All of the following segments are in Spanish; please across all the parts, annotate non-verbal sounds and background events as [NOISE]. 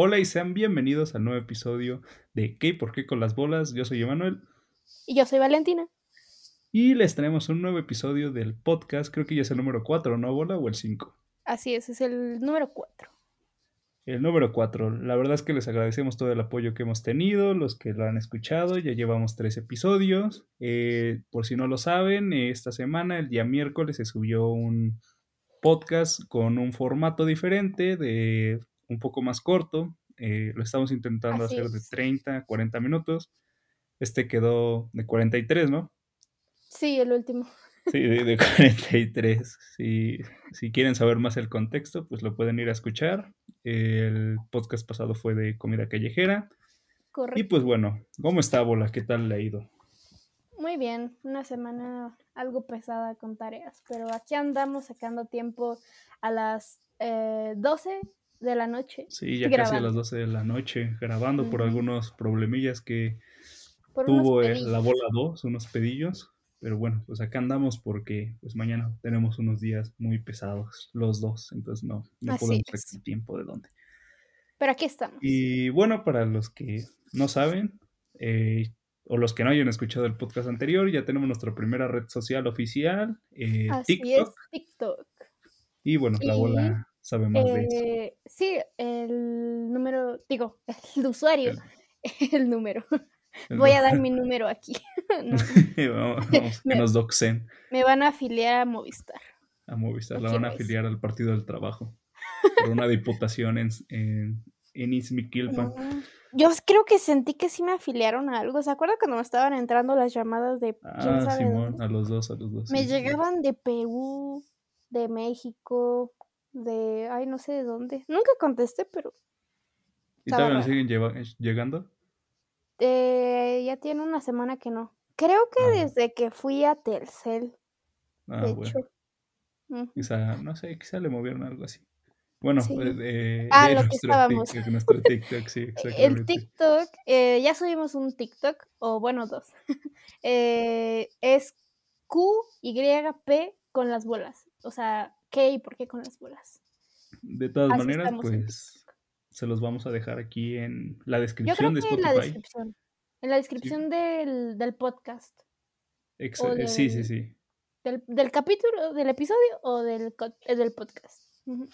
Hola y sean bienvenidos al nuevo episodio de ¿Qué y por qué con las bolas? Yo soy Emanuel. Y yo soy Valentina. Y les traemos un nuevo episodio del podcast, creo que ya es el número 4, ¿no, Bola? ¿O el 5? Así es, es el número 4. El número 4. La verdad es que les agradecemos todo el apoyo que hemos tenido, los que lo han escuchado. Ya llevamos tres episodios. Eh, por si no lo saben, esta semana, el día miércoles, se subió un podcast con un formato diferente de un poco más corto. Eh, lo estamos intentando Así hacer de es. 30 a 40 minutos. Este quedó de 43, ¿no? Sí, el último. Sí, de, de [LAUGHS] 43. Si, si quieren saber más el contexto, pues lo pueden ir a escuchar. El podcast pasado fue de comida callejera. Y Correcto. pues bueno, ¿cómo está Bola? ¿Qué tal le ha ido? Muy bien, una semana algo pesada con tareas, pero aquí andamos sacando tiempo a las eh, 12 de la noche. Sí, ya casi a las 12 de la noche, grabando por algunos problemillas que Por tuvo eh, la bola 2, unos pedillos. Pero bueno, pues acá andamos porque pues mañana tenemos unos días muy pesados, los dos. Entonces no, no Así podemos sacar tiempo de dónde. Pero aquí estamos. Y bueno, para los que no saben, eh, o los que no hayan escuchado el podcast anterior, ya tenemos nuestra primera red social oficial, eh, Así TikTok. es, TikTok. Y bueno, la bola sabe más de eso. Eh, sí, el número, digo, [LAUGHS] el usuario, El- [LAUGHS] el número. el Voy no- a dar mi [LAUGHS] número aquí. No, vamos, vamos, que Me- nos doxen me van a afiliar a Movistar. a Movistar, la van a afiliar al Partido del Trabajo por una diputación en, en, en Yo creo que sentí que sí me afiliaron a algo. ¿Se acuerdan cuando me estaban entrando las llamadas de Ah, Simón, dónde? a los dos, a los dos. Me sí, sí, sí. llegaban de Perú, de México, de... Ay, no sé de dónde. Nunca contesté, pero ¿Y todavía nos siguen lleva- llegando? eh, ya tiene una semana que no. Creo que Ah. desde que fui a Telcel, Ah, de bueno. hecho. Ujú. Quizá, no sé, quizá le movieron algo así. Bueno, Sí. eh, Ah, lo que estábamos. TikTok, nuestro TikTok, sí, [LAUGHS] El. TikTok, eh, ya subimos un TikTok, o bueno, dos. [LAUGHS] Eh, es QYP con las bolas. O sea, ¿qué y por qué con las bolas? De todas Así maneras, pues se los vamos a dejar aquí en la Yo creo descripción de que en la Spotify. descripción. En la descripción del, del podcast. Ex- o eh, sí, sí, sí. Del, del capítulo, del episodio o del, eh, del podcast.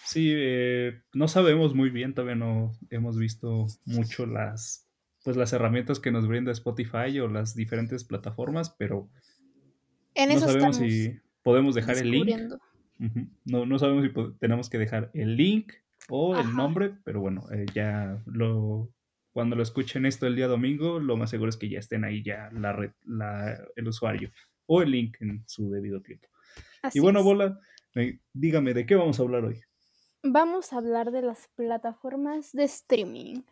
Sí, eh, no sabemos muy bien, todavía no hemos visto mucho las, pues las herramientas que nos brinda Spotify o las diferentes plataformas, pero En no sabemos estamos si podemos dejar el link. No, no sabemos si tenemos que dejar el link o el Ajá. nombre, pero bueno, eh, ya lo cuando lo escuchen esto el día domingo, lo más seguro es que ya estén ahí ya la red, la, el usuario o el link en su debido tiempo. Así y bueno, es. Bola, dígame, ¿de qué vamos a hablar hoy? Vamos a hablar de las plataformas de streaming.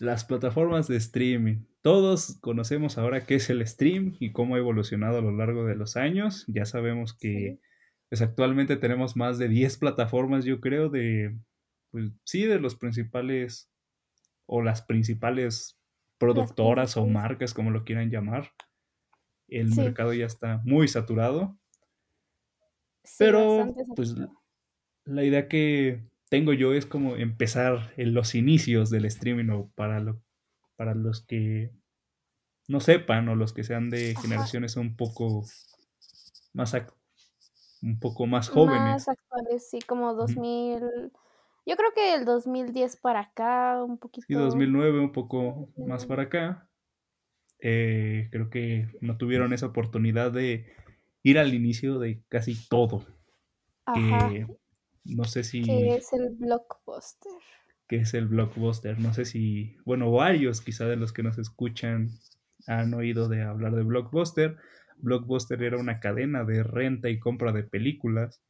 Las plataformas de streaming. Todos conocemos ahora qué es el stream y cómo ha evolucionado a lo largo de los años. Ya sabemos que Sí. Pues, actualmente tenemos más de 10 plataformas, yo creo, de, pues sí, de los principales o las principales productoras o marcas, como lo quieran llamar. El Sí. mercado ya está muy saturado, Sí, pero pues la idea que tengo yo es como empezar en los inicios del streaming o para, lo, para los que no sepan o los que sean de Ajá. generaciones un poco más un poco más jóvenes. Más actuales, sí, como Ujú. 2000. Yo creo que el 2010 para acá, un Sí, poquito. 2009 un poco más 2009. para acá. eh, creo que no tuvieron esa oportunidad de ir al inicio de casi todo. Ajá. No sé si Que es el blockbuster. que es el blockbuster. No sé si, bueno, varios quizá de los que nos escuchan han oído de hablar de blockbuster. Blockbuster era una cadena de renta y compra de películas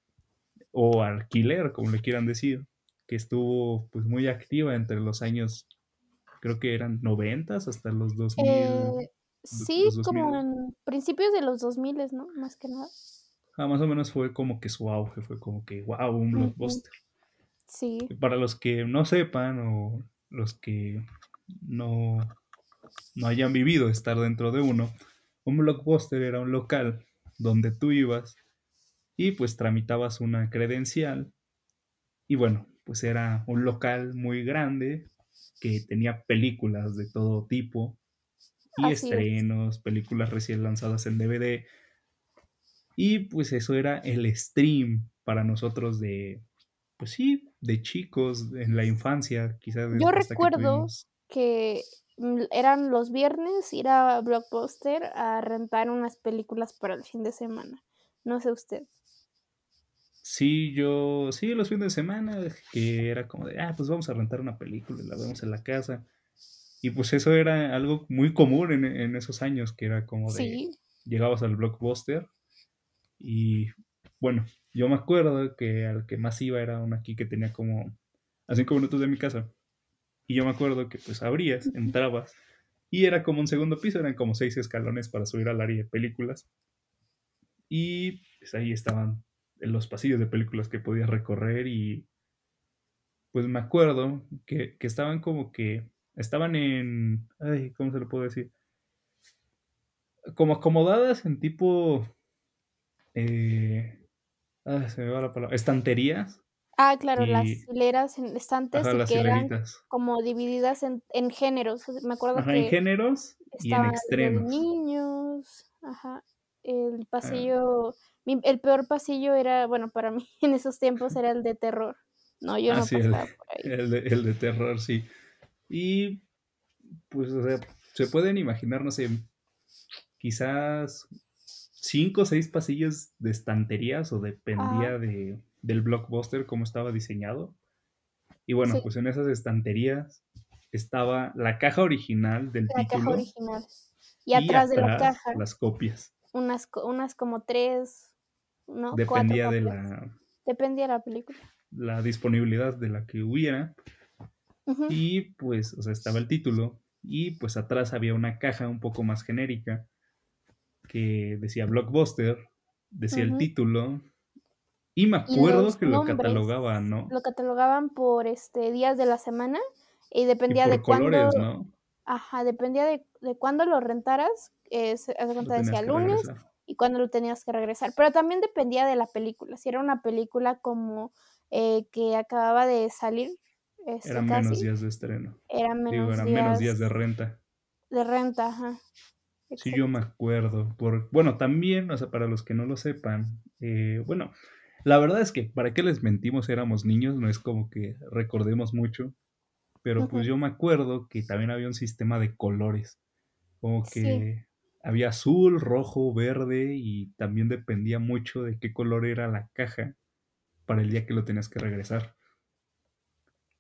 o alquiler, como le quieran decir, que estuvo pues muy activa entre los años, creo que eran 90 hasta los 2000. Eh, sí, los como 2000. en principios de los 2000, ¿no? Más que nada. Ah, más o menos fue como que su auge, fue como que, wow, un blockbuster. Sí. Para los que no sepan o los que no, no hayan vivido estar dentro de uno, un blockbuster era un local donde tú ibas y pues tramitabas una credencial y bueno, pues era un local muy grande que tenía películas de todo tipo y Así es. estrenos, películas recién lanzadas en DVD. Y pues eso era el stream para nosotros de, pues sí, de chicos, en la infancia, quizás Yo que recuerdo tuvimos... que eran los viernes ir a Blockbuster a rentar unas películas para el fin de semana. No sé usted. Sí, yo, sí, los fines de semana, que era como de, ah, pues vamos a rentar una película y la vemos en la casa. Y pues eso era algo muy común en, en esos años, que era como de, Sí, llegabas al blockbuster y bueno, yo me acuerdo que al que más iba era uno aquí que tenía como a cinco minutos de mi casa. Y yo me acuerdo que pues abrías, entrabas y era como un segundo piso, eran como seis escalones para subir al área de películas. Y pues ahí estaban los pasillos de películas que podías recorrer y pues me acuerdo que, que estaban como que, estaban en, ay, ¿cómo se lo puedo decir? Como acomodadas en tipo, eh, ah, se me va la palabra, estanterías Ah, claro, las hileras en estantes ajá, que eran hileritas. como divididas en, en géneros. Me acuerdo Ajá, en que géneros y en extremos. niños, ajá, el Ah, pasillo, mi- el peor pasillo era, bueno, para mí [LAUGHS] en esos tiempos era el de terror. No, yo ah, no sí, el, pasaba por ahí. el de, el de terror, sí. Y pues, o sea, se pueden imaginar, no sé, quizás cinco o seis pasillos de estanterías o dependía de, del blockbuster cómo estaba diseñado. Y bueno, sí, pues en esas estanterías estaba la caja original del la caja título original. Y y atrás de la caja, las copias. unas, unas como tres, no, cuatro Dependía de la, Dependía de la película. la disponibilidad de la que hubiera. Y pues, o sea, estaba el título y pues atrás había una caja un poco más genérica que decía Blockbuster, decía el título y me acuerdo los que lo catalogaban, ¿no? lo catalogaban por, este, días de la semana y Y dependía por de cuándo colores, ¿no? ajá, dependía de de cuándo lo rentaras, eh, se cuenta, decía lunes regresar. y cuándo lo tenías que regresar, pero también dependía de la película. Si era una película como, eh, que acababa de salir, este, Eran menos días de estreno. eran Digo, menos eran menos días de días renta. de renta, ajá, Sí, yo me acuerdo. Por, bueno, también, o sea, para los que no lo sepan, eh, bueno, la verdad es que, ¿para qué les mentimos? Éramos niños, no es como que recordemos mucho, pero pues yo me acuerdo que también había un sistema de colores, como Sí, que había azul, rojo, verde y también dependía mucho de qué color era la caja para el día que lo tenías que regresar.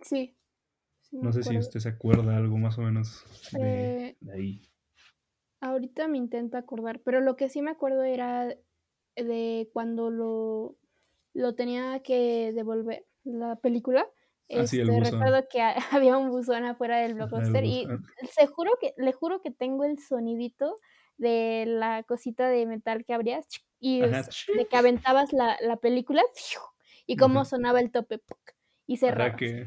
sí, No sé si usted se acuerda algo más o menos de, Eh, de ahí. ahorita me intento acordar, pero lo que sí me acuerdo era de cuando lo lo tenía que devolver, la película, el este, buzón. recuerdo que ha [LAUGHS] había un buzón afuera del Blockbuster y se juro que le juro que tengo el sonidito de la cosita de metal que abrías y Ajá. de que aventabas la la película [LAUGHS] y cómo Ajá. sonaba el tope y Ajá, cerrabas. que.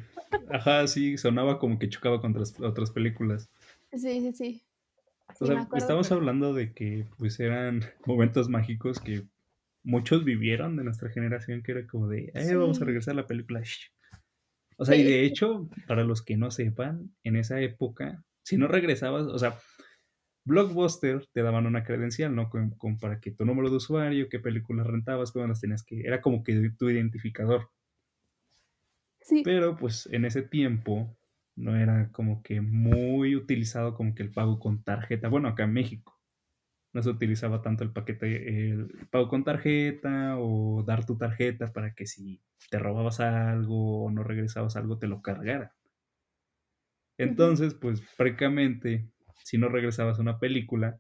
Ajá, sí, sonaba como que chocaba contra las otras películas. Sí, sí, sí. O Sí, sea, estamos que hablando de que pues eran [LAUGHS] momentos mágicos que muchos vivieron de nuestra generación, que era como de, eh, vamos a regresar a la película. shh". O sea, y de hecho, para los que no sepan, en esa época, si no regresabas, o sea, Blockbuster te daban una credencial, ¿no? Con, con para que tu número de usuario, qué películas rentabas, cuándo las tenías que. Era como que tu identificador. sí. Pero pues en ese tiempo no era como que muy utilizado como que el pago con tarjeta. Bueno, acá en México no se utilizaba tanto el paquete, el pago con tarjeta o dar tu tarjeta para que si te robabas algo o no regresabas algo te lo cargara. Entonces, pues prácticamente, si no regresabas a una película,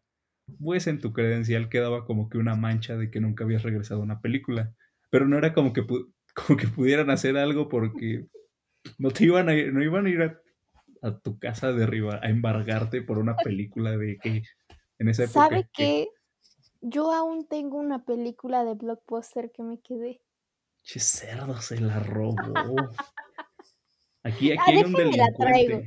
pues en tu credencial quedaba como que una mancha de que nunca habías regresado a una película. Pero no era como que, como que pudieran hacer algo porque no te iban a, no iban a ir a, a tu casa de arriba a embargarte por una película de que en esa ¿Sabe época que qué? Yo aún tengo una película de Blockbuster que me quedé. che cerdo se la robó. [LAUGHS] Aquí, Ah, aquí hay un déjeme la traigo,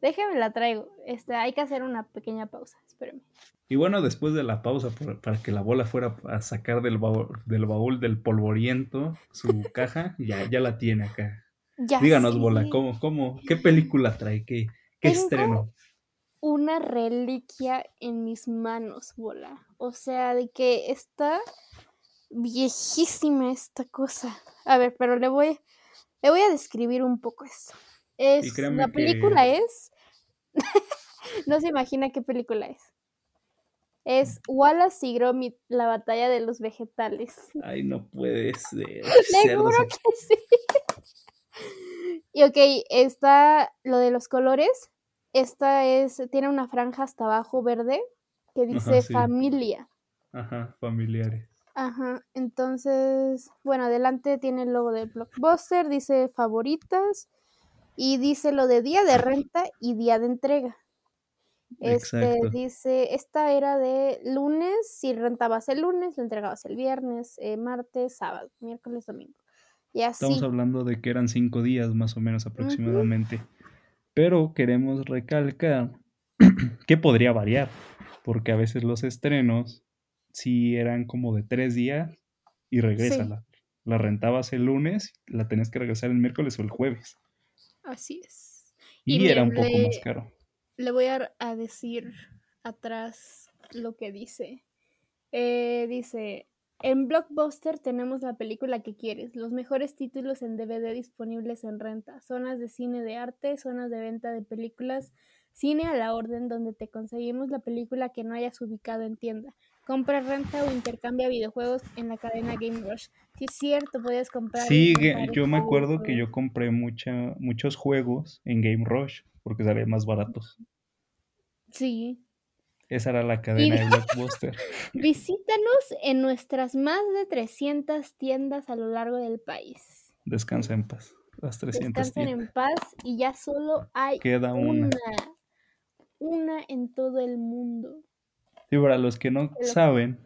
déjeme la traigo. Este, hay que hacer una pequeña pausa, espéreme. Y bueno, después de la pausa, por- para que la bola fuera a sacar del baúl, del baúl del polvoriento su [LAUGHS] caja, ya, ya la tiene acá. Ya Díganos, Bola. ¿cómo, cómo, qué película trae? ¿Qué, qué Tengo estreno? Una reliquia en mis manos, bola. O sea, de que está viejísima esta cosa. A ver, pero le voy, le voy a describir un poco esto. Es, la que película es. [LAUGHS] no se imagina qué película es. Es Wallace y Gromit, la batalla de los vegetales. Ay, no puede ser. [LAUGHS] Le juro que sí. [LAUGHS] Y ok, está lo de los colores. Esta es, tiene una franja hasta abajo verde que dice sí. familia. Ajá, familiares. Ajá, entonces, bueno, adelante tiene el logo de Blockbuster, dice favoritas y dice lo de día de renta y día de entrega. Este Exacto. dice, esta era de lunes, si rentabas el lunes, lo entregabas el viernes, eh, martes, sábado, miércoles, domingo. Y así. Estamos hablando de que eran cinco días más o menos aproximadamente. Pero queremos recalcar [CLEARS THROAT] que podría variar, porque a veces los estrenos sí eran como de tres días y regrésala. La rentabas el lunes, la tenías que regresar el miércoles o el jueves. Así es. Y, Y era un poco le- más caro. Le voy a, a decir atrás lo que dice. Eh, dice, en Blockbuster tenemos la película que quieres, los mejores títulos en DVD disponibles en renta, zonas de cine de arte, zonas de venta de películas, cine a la orden donde te conseguimos la película que no hayas ubicado en tienda. Compra, renta o intercambia videojuegos en la cadena Game Rush. Sí, es cierto, puedes comprar. Sí, yo me acuerdo que yo compré mucha, muchos juegos en Game Rush porque salían más baratos. Sí. Esa era la cadena de Blockbuster. [LAUGHS] Visítanos en nuestras más de 300 tiendas a lo largo del país. Descansa en paz. Las 300 Descansen tiendas. en paz y ya solo hay Queda una. una. Una en todo el mundo. Sí, para los que no Pero- saben,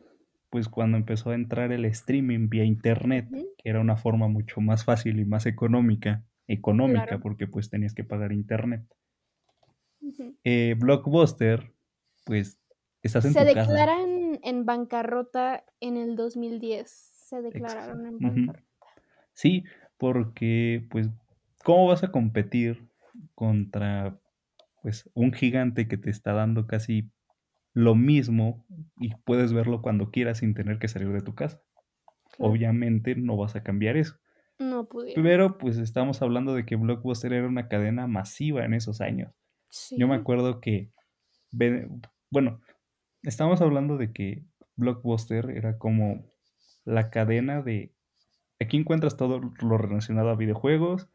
pues cuando empezó a entrar el streaming vía internet, que era una forma mucho más fácil y más económica, económica Claro. porque pues tenías que pagar internet. Eh, Blockbuster, pues estás en Se tu casa. declaran en bancarrota en el 2010. Se declararon en bancarrota. Sí, porque pues ¿cómo vas a competir contra pues un gigante que te está dando casi lo mismo y puedes verlo cuando quieras sin tener que salir de tu casa? Claro. Obviamente no vas a cambiar eso. No pudieron. Pero pues estamos hablando de que Blockbuster era una cadena masiva en esos años. Yo me acuerdo que, bueno, estamos hablando de que Blockbuster era como la cadena de, aquí encuentras todo lo relacionado a videojuegos,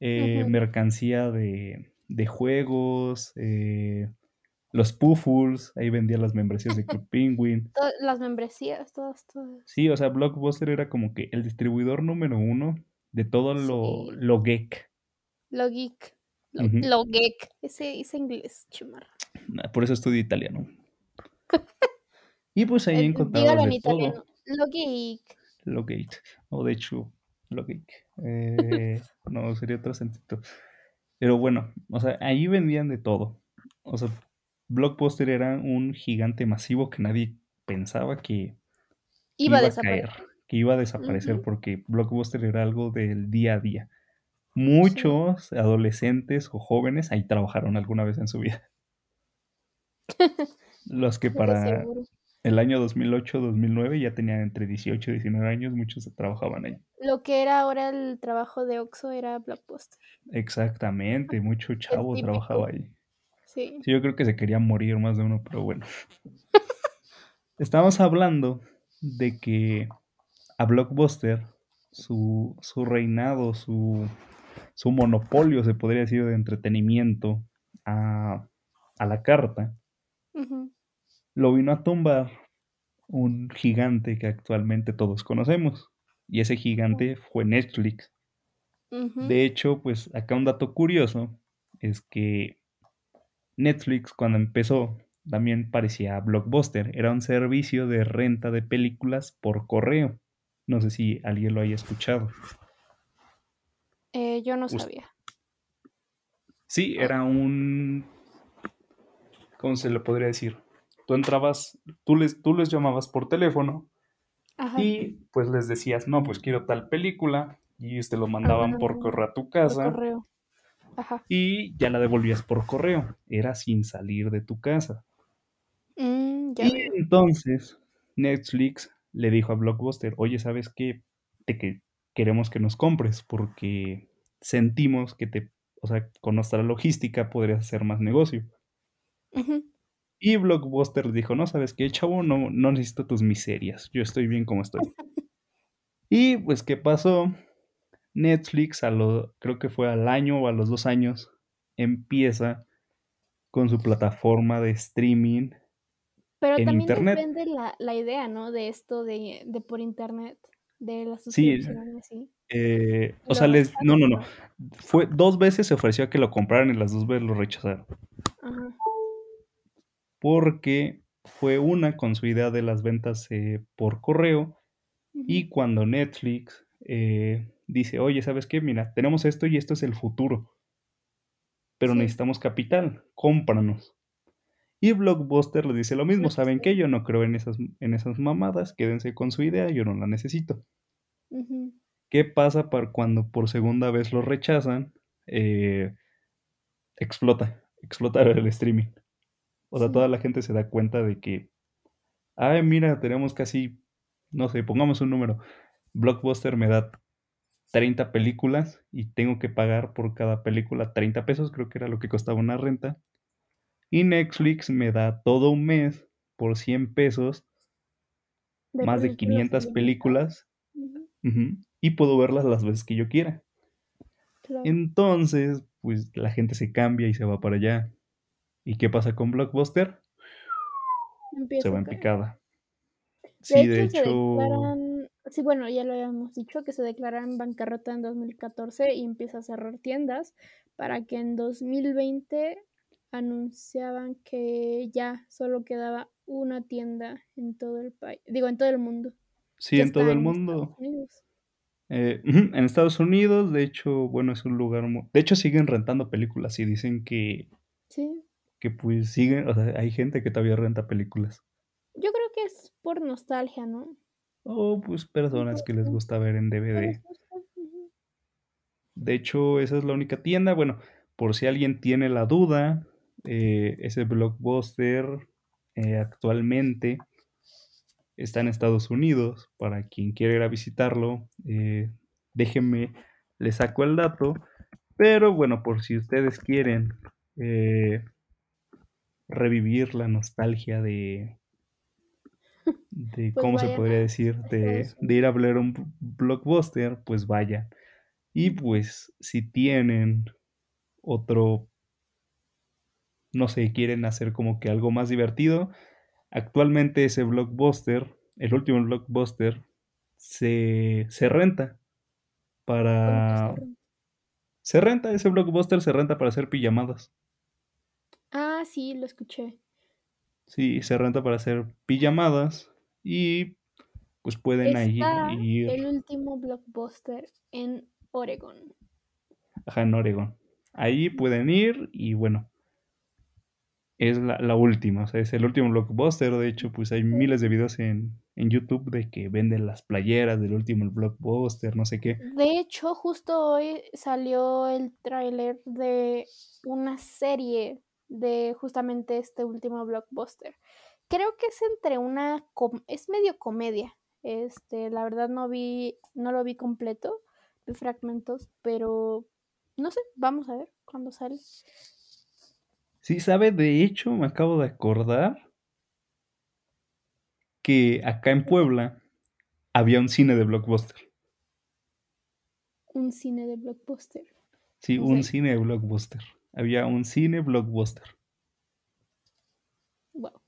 eh, mercancía de, de juegos, eh, los Puffles, ahí vendían las membresías de Club [LAUGHS] Penguin. Las membresías, todas, todas. Sí, o sea, Blockbuster era como que el distribuidor número uno de todo lo, Sí. lo geek. Lo geek. Lo, geek. Ese, ese inglés, chumar. Por eso estudio italiano. [LAUGHS] Y pues ahí encontrabas dígalo en italiano. todo. Lo geek. Lo geek. O de hecho, lo geek. [LAUGHS] Eh, no, sería otro sentido. Pero bueno, o sea, ahí vendían de todo. O sea, Blockbuster era un gigante masivo que nadie pensaba que Iba a iba a desaparecer. caer, que iba a desaparecer Ujú. porque Blockbuster era algo del día a día. Muchos adolescentes o jóvenes ahí trabajaron alguna vez en su vida. Los que para el año 2008-2009 ya tenían entre 18 y 19 años, muchos trabajaban ahí. Lo que era ahora el trabajo de Oxxo era Blockbuster. Exactamente, [LAUGHS] mucho chavo trabajaba ahí. Sí. Sí, yo creo que se quería morir más de uno, pero bueno. [LAUGHS] Estamos hablando de que a Blockbuster, su, su reinado, su, su monopolio, se podría decir, de entretenimiento a, a la carta, Lo vino a tumbar un gigante que actualmente todos conocemos. Y ese gigante fue Netflix. De hecho, pues acá un dato curioso es que Netflix cuando empezó también parecía Blockbuster, era un servicio de renta de películas por correo. No sé si alguien lo haya escuchado. Eh, yo no sabía. Sí, era un... ¿Cómo se le podría decir? Tú entrabas, tú les, tú les llamabas por teléfono Ajá. y pues les decías, no, pues quiero tal película, y te lo Ah, mandaban por bueno, correo a tu por casa correo. Ajá. y ya la devolvías por correo. Era sin salir de tu casa. Mm, ya Y veo. entonces Netflix le dijo a Blockbuster, oye, ¿sabes qué? Te que queremos que nos compres porque sentimos que te, o sea, con nuestra logística podrías hacer más negocio. Y Blockbuster dijo, no, ¿sabes qué, chavo? No, no necesito tus miserias, yo estoy bien como estoy. [LAUGHS] Y pues, ¿qué pasó? Netflix, a lo, creo que fue al año o a los dos años, empieza con su plataforma de streaming Pero en también internet. vende la, la idea, ¿no? De esto de, de por internet, de la Sí, suscripción, así. eh, o sea, les, no, no. ¿no? Fue dos veces se ofreció a que lo compraran y las dos veces lo rechazaron. Ajá. Porque fue una con su idea de las ventas eh, por correo y cuando Netflix eh, dice, oye, ¿sabes qué? Mira, tenemos esto y esto es el futuro, pero Sí, necesitamos capital, cómpranos. Y Blockbuster le dice lo mismo, ¿saben qué? Yo no creo en esas, en esas mamadas, quédense con su idea, yo no la necesito. ¿Qué pasa para cuando por segunda vez lo rechazan? Eh, explota, explota el streaming. O sea, toda la gente se da cuenta de que, ay, mira, tenemos casi, no sé, pongamos un número. Blockbuster me da 30 películas y tengo que pagar por cada película 30 pesos, creo que era lo que costaba una renta. Y Netflix me da todo un mes por 100 pesos, De más de películas 500 ilimitadas. películas, y puedo verlas las veces que yo quiera. Claro. Entonces, pues la gente se cambia y se va para allá. ¿Y qué pasa con Blockbuster? Se va en picada. De Sí, de hecho, se hecho, declaran, sí, bueno, ya lo habíamos dicho, que se declaran bancarrota en 2014 y empieza a cerrar tiendas para que en 2020 anunciaban que ya solo quedaba una tienda en todo el país, digo, en todo el mundo, sí, en todo el en Estados mundo. Unidos. Eh, en Estados Unidos, de hecho, bueno, es un lugar muy... De hecho, siguen rentando películas y dicen que, Sí, que pues siguen, o sea, hay gente que todavía renta películas. yo creo que es por nostalgia, ¿no? O pues No personas que les gusta ver en DVD. De hecho, esa es la única tienda. Bueno, por si alguien tiene la duda, eh, ese Blockbuster eh, actualmente está en Estados Unidos. Para quien quiera ir a visitarlo, eh, déjenme, le saco el dato. Pero bueno, por si ustedes quieren eh, revivir la nostalgia de, de Pues ¿cómo se podría decir? De, de ir a ver un blockbuster, pues vayan. Y pues si tienen otro, no sé, quieren hacer como que algo más divertido, actualmente ese blockbuster, el último blockbuster, se, se renta ¿Cómo que se para... Se renta, ese blockbuster se renta para hacer pijamadas. Ah, sí, lo escuché. Sí, se renta para hacer pijamadas y pues pueden ahí Está ir el último blockbuster en Oregon. ajá, en Oregon. Ahí pueden ir y bueno, es la, la última, o sea, es el último blockbuster. De hecho, pues hay miles de videos en, en YouTube de que venden las playeras del último blockbuster, no sé qué. De hecho, justo hoy salió el tráiler de una serie de justamente este último blockbuster. Creo que es entre una com- es medio comedia. Este, la verdad no vi no lo vi completo, vi fragmentos, pero no sé, vamos a ver cuándo sale. Sí, sabe, de hecho, me acabo de acordar que acá en Puebla había un cine de blockbuster. Un cine de blockbuster. Sí, ¿En un cine de blockbuster. Había un cine blockbuster. Wow.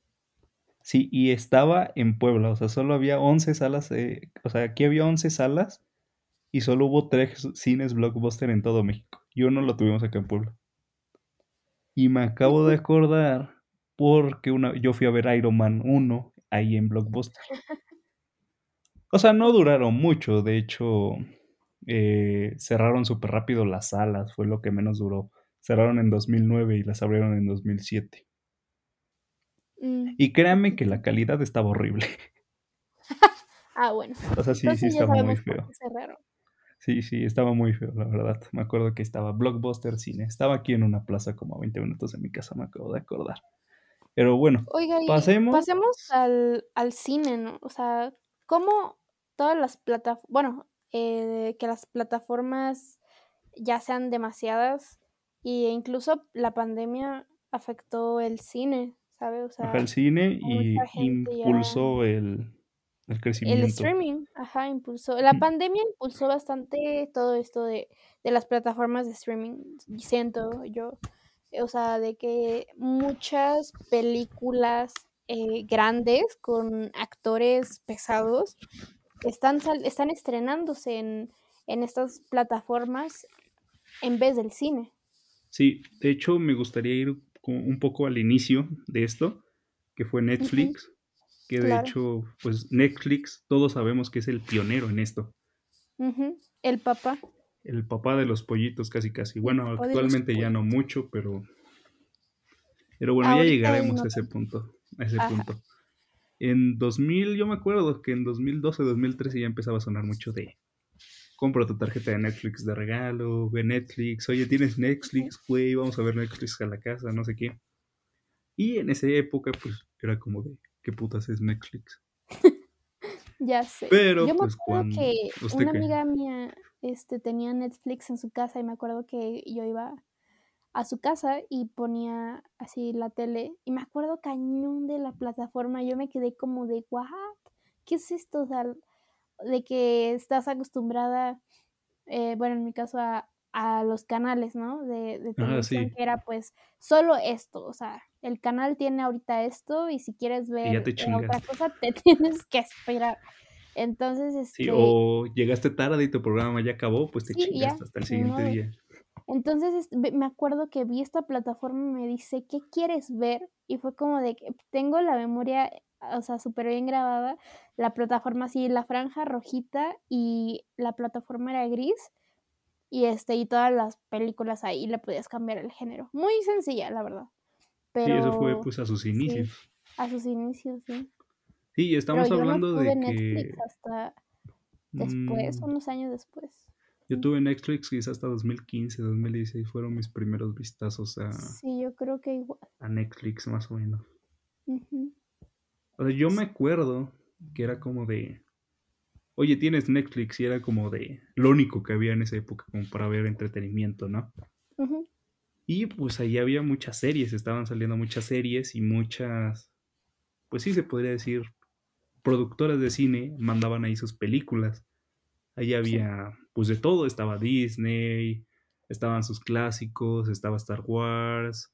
Sí, y estaba en Puebla, o sea, solo había 11 salas, eh, o sea, aquí había 11 salas y solo hubo 3 cines blockbuster en todo México. Y uno lo tuvimos acá en Puebla. Y me acabo de acordar porque una, yo fui a ver Iron Man 1 ahí en Blockbuster. O sea, no duraron mucho, de hecho, eh, cerraron súper rápido las salas, fue lo que menos duró. Cerraron en 2009 y las abrieron en 2007. Mm, Y créanme que la calidad estaba horrible. [LAUGHS] Ah, bueno. O sea, sí, sí Entonces está muy feo. Sí, sí, estaba muy feo, la verdad. Me acuerdo que estaba Blockbuster Cine. Estaba aquí en una plaza como a 20 minutos de mi casa, me acabo de acordar. Pero bueno, Oiga, pasemos. pasemos al, al cine, ¿no? O sea, ¿cómo todas las plataformas, bueno, eh, que las plataformas ya sean demasiadas e incluso la pandemia afectó el cine, ¿sabes? O sea, Ajá, el cine y ya... impulsó el, el El crecimiento. streaming, ajá, impulsó. La pandemia impulsó bastante todo esto de, de las plataformas de streaming, siento yo. O sea, de que muchas películas eh, grandes con actores pesados están, sal- están estrenándose en, en estas plataformas en vez del cine. Sí, de hecho me gustaría ir un poco al inicio de esto, que fue Netflix, que de claro. hecho, pues Netflix, todos sabemos que es el pionero en esto, El papá. el papá de los pollitos casi casi. Bueno, actualmente ya no mucho, pero pero bueno, ya llegaremos no a ese punto, a ese Ajá. punto. En 2000, yo me acuerdo que en 2012, 2013 ya empezaba a sonar mucho de compra tu tarjeta de Netflix de regalo, ve Netflix, oye, ¿tienes Netflix? Güey, vamos a ver Netflix a la casa, no sé qué. Y en esa época, pues, era como de, ¿qué putas es Netflix? [LAUGHS] Ya sé. Pero, Yo me pues, acuerdo cuando... que ¿Usted una qué? amiga mía este, tenía Netflix en su casa y me acuerdo que yo iba a su casa y ponía así la tele y me acuerdo cañón de la plataforma. Yo me quedé como de, ¿what? ¿Qué es esto? O sea, de que estás acostumbrada, eh, bueno, en mi caso a, a los canales, ¿no? De, de Ajá, televisión, sí. que era pues solo esto, o sea, el canal tiene ahorita esto y si quieres ver eh, otra cosa te [LAUGHS] tienes que esperar. Entonces, Sí, este, o llegaste tarde y tu programa ya acabó, pues te sí, ya, hasta el siguiente día. Entonces, me acuerdo que vi esta plataforma y me dice, ¿qué quieres ver? Y fue como de que tengo la memoria, o sea, súper bien grabada, la plataforma así, la franja rojita y la plataforma era gris y este, y todas las películas ahí le podías cambiar el género. Muy sencilla, la verdad. Sí, eso fue Pero pues a sus sí, inicios. a sus inicios, sí. Sí, Pero estamos yo no hablando tuve de Netflix que hasta después, mm, unos años después. yo tuve Netflix quizás hasta 2015, 2016 fueron mis primeros vistazos a, Sí, yo creo que igual. a Netflix más o menos. Ujú. O sea, yo me acuerdo que era como de, oye, tienes Netflix y era como de lo único que había en esa época como para ver entretenimiento, ¿no? Y pues ahí había muchas series, estaban saliendo muchas series y muchas, pues sí se podría decir, productoras de cine mandaban ahí sus películas. Ahí Sí. había pues de todo, estaba Disney, estaban sus clásicos, estaba Star Wars,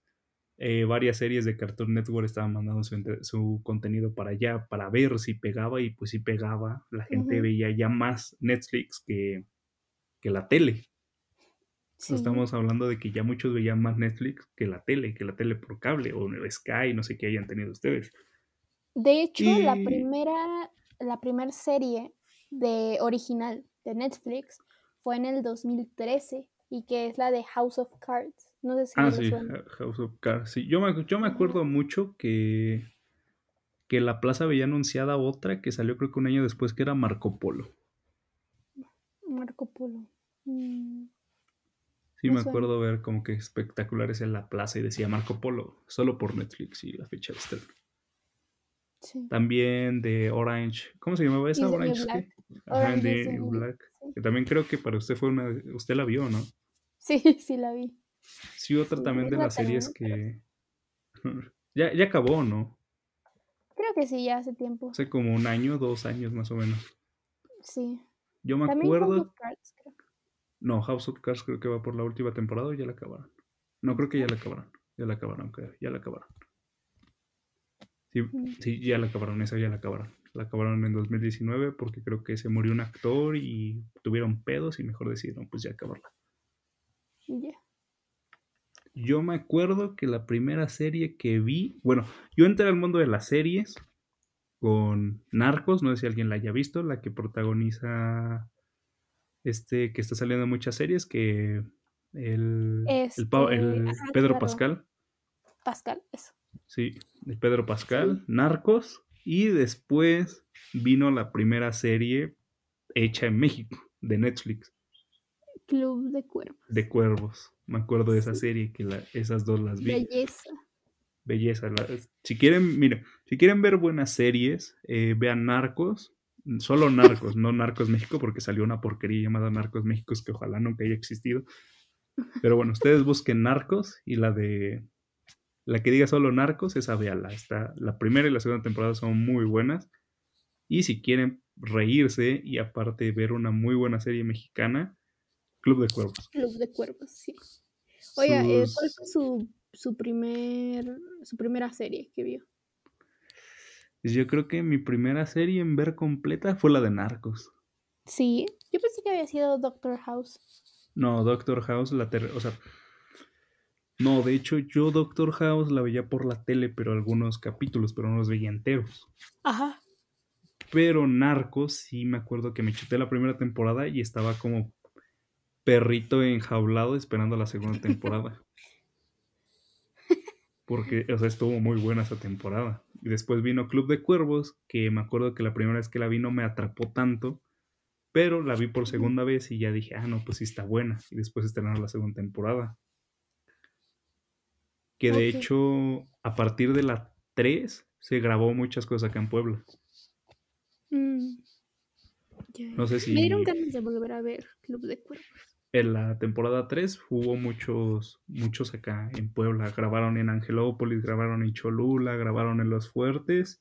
eh, varias series de Cartoon Network estaban mandando su, contenido para allá para ver si pegaba y pues sí pegaba. La gente veía ya más Netflix que, que la tele. Sí. Estamos hablando de que ya muchos veían más Netflix que la tele, que la tele por cable o Sky, no sé qué hayan tenido ustedes. De hecho, la primera, la primer serie de original de Netflix fue en el 2013 y que es la de House of Cards. No sé si Ah, sí, suena. House of Cards. Sí, yo me, yo me Ajá. acuerdo mucho que, que la plaza veía anunciada otra que salió creo que un año después que era Marco Polo. Marco Polo. Mm, Sí, Me me suena. acuerdo ver como que espectaculares en la plaza y decía Marco Polo, solo por Netflix y la fecha de estreno. sí. También de Orange, ¿cómo se llamaba esa? Orange, Black. Ajá, Orange is de Black. Que también creo que para usted fue una, usted la vio, ¿no? Sí, [LAUGHS] sí la vi. Sí, otra Sí, también de la las series que ya, ya acabó, ¿no? creo que sí, ya hace tiempo. Hace como un año, dos años más o menos. Sí. Yo me También House acuerdo of Cards, creo. No, House of Cards creo que va por la última temporada o ya la acabaron. No, creo que ya la acabaron. Ya la acabaron, creo. Ya la acabaron. Sí, Mm. sí, ya la acabaron. Esa ya la acabaron. La acabaron en 2019 porque creo que se murió un actor y tuvieron pedos y mejor decidieron pues ya acabarla. Ya. Yo me acuerdo que la primera serie que vi, bueno, yo entré al mundo de las series con Narcos, no sé si alguien la haya visto, la que protagoniza este, que está saliendo en muchas series, que el, el, Este, el ajá, Pedro claro. Pascal, Pascal, eso. sí, el Pedro Pascal, Sí. Narcos, y después vino la primera serie hecha en México, de Netflix, Club de Cuervos. De Cuervos. Me acuerdo de esa serie, que la, esas dos las vi. Belleza. Belleza. la- si quieren, mira, si quieren ver buenas series, eh, vean Narcos. Solo Narcos, no Narcos México, porque salió una porquería llamada Narcos México que ojalá nunca haya existido. Pero bueno, ustedes busquen Narcos y la de. La que diga solo Narcos, esa véala. Está, la primera y la segunda temporada son muy buenas. Y si quieren reírse y aparte ver una muy buena serie mexicana, Club de Cuervos. Club de Cuervos, sí. Oiga, eh, ¿cuál fue su, su, primer, su primera serie que vio? Yo creo que mi primera serie en ver completa fue la de Narcos. Sí, yo pensé que había sido Doctor House. No, Doctor House, la ter- o sea, no, de hecho yo Doctor House la veía por la tele, pero algunos capítulos, pero no los veía enteros. Ajá. Pero Narcos, sí me acuerdo que me chuté la primera temporada y estaba como perrito enjaulado esperando la segunda temporada. Porque, o sea, estuvo muy buena esa temporada. Y después vino Club de Cuervos, que me acuerdo que la primera vez que la vi no me atrapó tanto, pero la vi por segunda vez y ya dije, ah, no, pues sí está buena. Y después estrenaron la segunda temporada. Que de hecho, a partir de la 3 se grabó muchas cosas acá en Puebla. Mm. No sé si Me dieron ganas de volver a ver Club de Cuervos. En la temporada 3 hubo muchos, muchos acá en Puebla. Grabaron en Angelópolis, grabaron en Cholula, grabaron en Los Fuertes.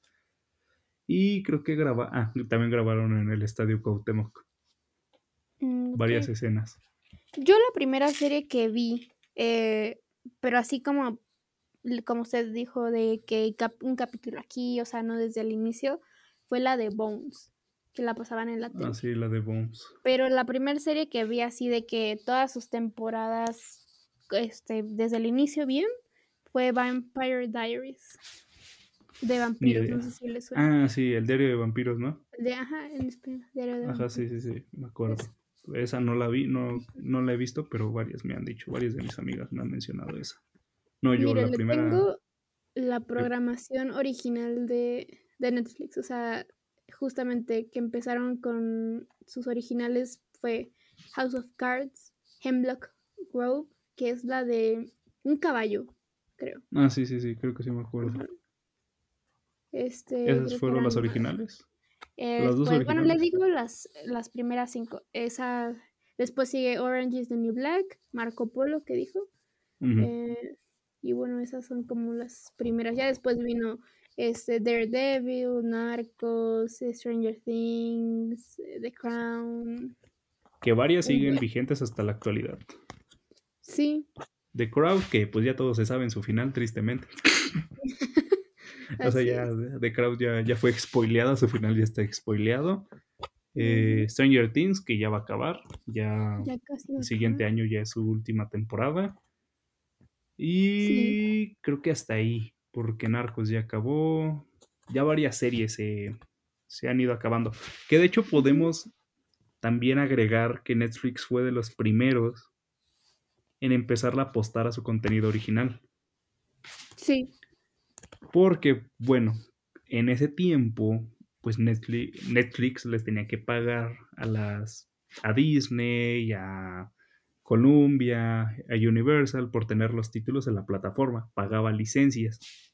Y creo que graba ah, también grabaron en el Estadio Cuauhtémoc. Mm. Varias escenas. Yo la primera serie que vi, eh, pero así como, como usted dijo, de que cap- un capítulo aquí, o sea, no desde el inicio, fue la de Bones, que la pasaban en la tele. Ah, sí, la de Bones. Pero la primera serie que vi así de que todas sus temporadas, este, desde el inicio bien, fue Vampire Diaries. De vampiros, no sé si les suena. Ah, sí, el diario de vampiros, ¿no? De, ajá, en español, Diario de Ajá, sí, vampiros. sí, sí, me acuerdo. Esa no la vi, no, no la he visto, pero varias me han dicho, varias de mis amigas me han mencionado esa. No, yo la le primera. tengo la programación original de, de Netflix. O sea, justamente que empezaron con sus originales fue House of Cards, Hemlock Grove, que es la de un caballo, creo. Ah, sí, sí, sí, creo que sí me acuerdo. Este, ¿Esas fueron las originales? eh, las dos después- bueno, le originales. digo las, las primeras cinco. Esa, después sigue Orange is the New Black, Marco Polo, que dijo. Eh, y bueno, esas son como las primeras. Ya después vino este Daredevil, Narcos, Stranger Things, eh, The Crown. que varias siguen vigentes hasta la actualidad. Sí, The Crowd, que pues ya todos se saben su final, tristemente. [LAUGHS] o sea, ya es. The Crowd ya, ya fue spoileada, su final ya está spoileado. Eh, Stranger Things, que ya va a acabar, ya Ya casi el siguiente año ya es su última temporada. Y creo que hasta ahí, porque Narcos ya acabó. Ya varias series se, se han ido acabando. Que de hecho podemos también agregar que Netflix fue de los primeros en empezar a apostar a su contenido original. Sí, Porque, bueno, en ese tiempo, pues Netflix, Netflix les tenía que pagar a las a Disney, a Columbia, a Universal por tener los títulos en la plataforma, pagaba licencias.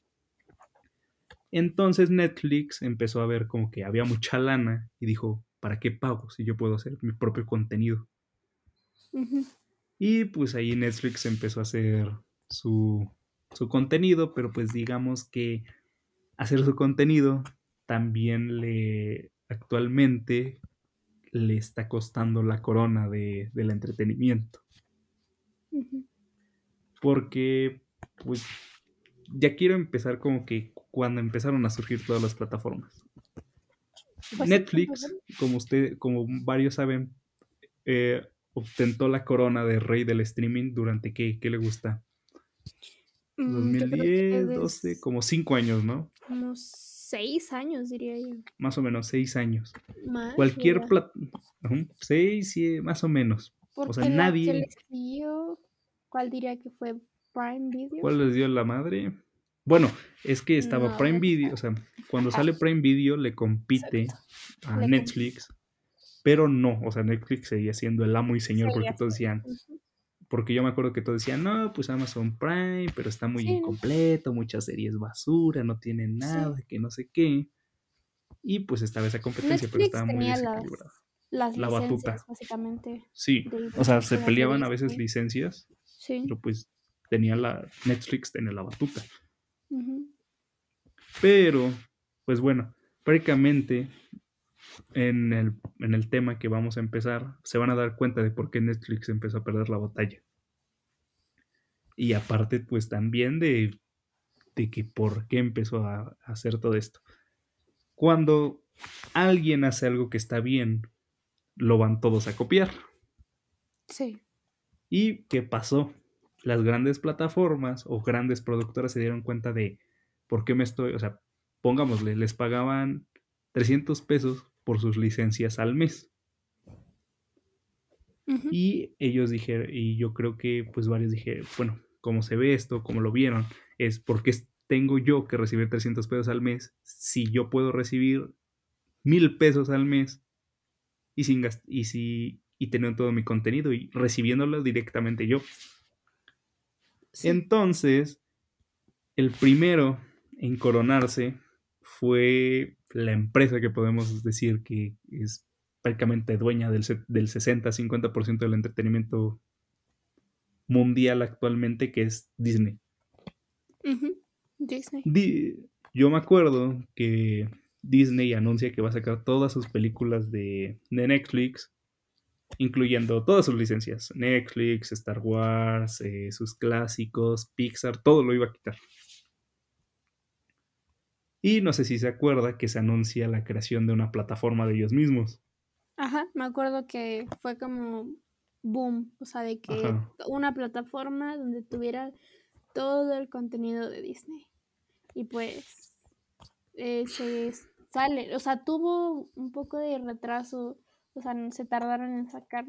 Entonces Netflix empezó a ver como que había mucha lana y dijo, ¿para qué pago si yo puedo hacer mi propio contenido? Y pues ahí Netflix empezó a hacer su, su contenido, pero pues digamos que hacer su contenido también le actualmente le está costando la corona de, del entretenimiento. Porque pues ya quiero empezar como que cuando empezaron a surgir todas las plataformas. Pues Netflix, favor. como usted, como varios saben, eh, ostentó la corona de rey del streaming durante qué, ¿qué le gusta? Mm, yo creo que 2010, 12, des- como 5 años, ¿no? como seis años, diría yo. Más o menos 6 años. Más, Cualquier ¿verdad? plata... 6, más o menos. Porque sea, que nadie- le siguió, ¿cuál diría que fue Prime Video? ¿Cuál les dio la madre? Bueno, es que estaba No, Prime Video, o sea, cuando sale Prime Video le compite a Le Netflix Pero no, o sea, Netflix seguía siendo el amo y señor porque todos decían, porque yo me acuerdo que todos decían, no, pues Amazon Prime, pero está muy incompleto, muchas series basura, no tiene nada, que no sé qué. Y pues estaba esa competencia, pero estaba muy desequilibrada. Las, la batuta. Básicamente. Sí, o sea, se peleaban a veces licencias, sí. pero pues tenía la Netflix tenía la batuta. Pero, pues bueno, prácticamente en el, en el tema que vamos a empezar, se van a dar cuenta de por qué Netflix empezó a perder la batalla. Y aparte, pues también de, de que por qué empezó a, hacer todo esto. Cuando alguien hace algo que está bien, lo van todos a copiar. Sí. ¿Y qué pasó? Las grandes plataformas o grandes productoras se dieron cuenta de por qué me estoy, o sea, pongámosle, les pagaban 300 pesos por sus licencias al mes. Y ellos dijeron, y yo creo que pues varios dijeron, bueno, como se ve esto, como lo vieron, es porque tengo yo que recibir 300 pesos al mes si yo puedo recibir mil pesos al mes y sin y si y tener todo mi contenido y recibiéndolo directamente yo. Entonces, el primero en coronarse fue la empresa que podemos decir que es prácticamente dueña del, del 60-50% del entretenimiento mundial actualmente, que es Disney. Disney. yo me acuerdo que Disney anuncia que va a sacar todas sus películas de, Netflix, incluyendo todas sus licencias, Netflix, Star Wars, eh, sus clásicos, Pixar, todo lo iba a quitar. Y no sé si se acuerda que se anuncia la creación de una plataforma de ellos mismos. Ajá, me acuerdo que fue como boom, o sea, de que una plataforma donde tuviera todo el contenido de Disney. Y pues eh, se sale, o sea, tuvo un poco de retraso, o sea, se tardaron en sacar.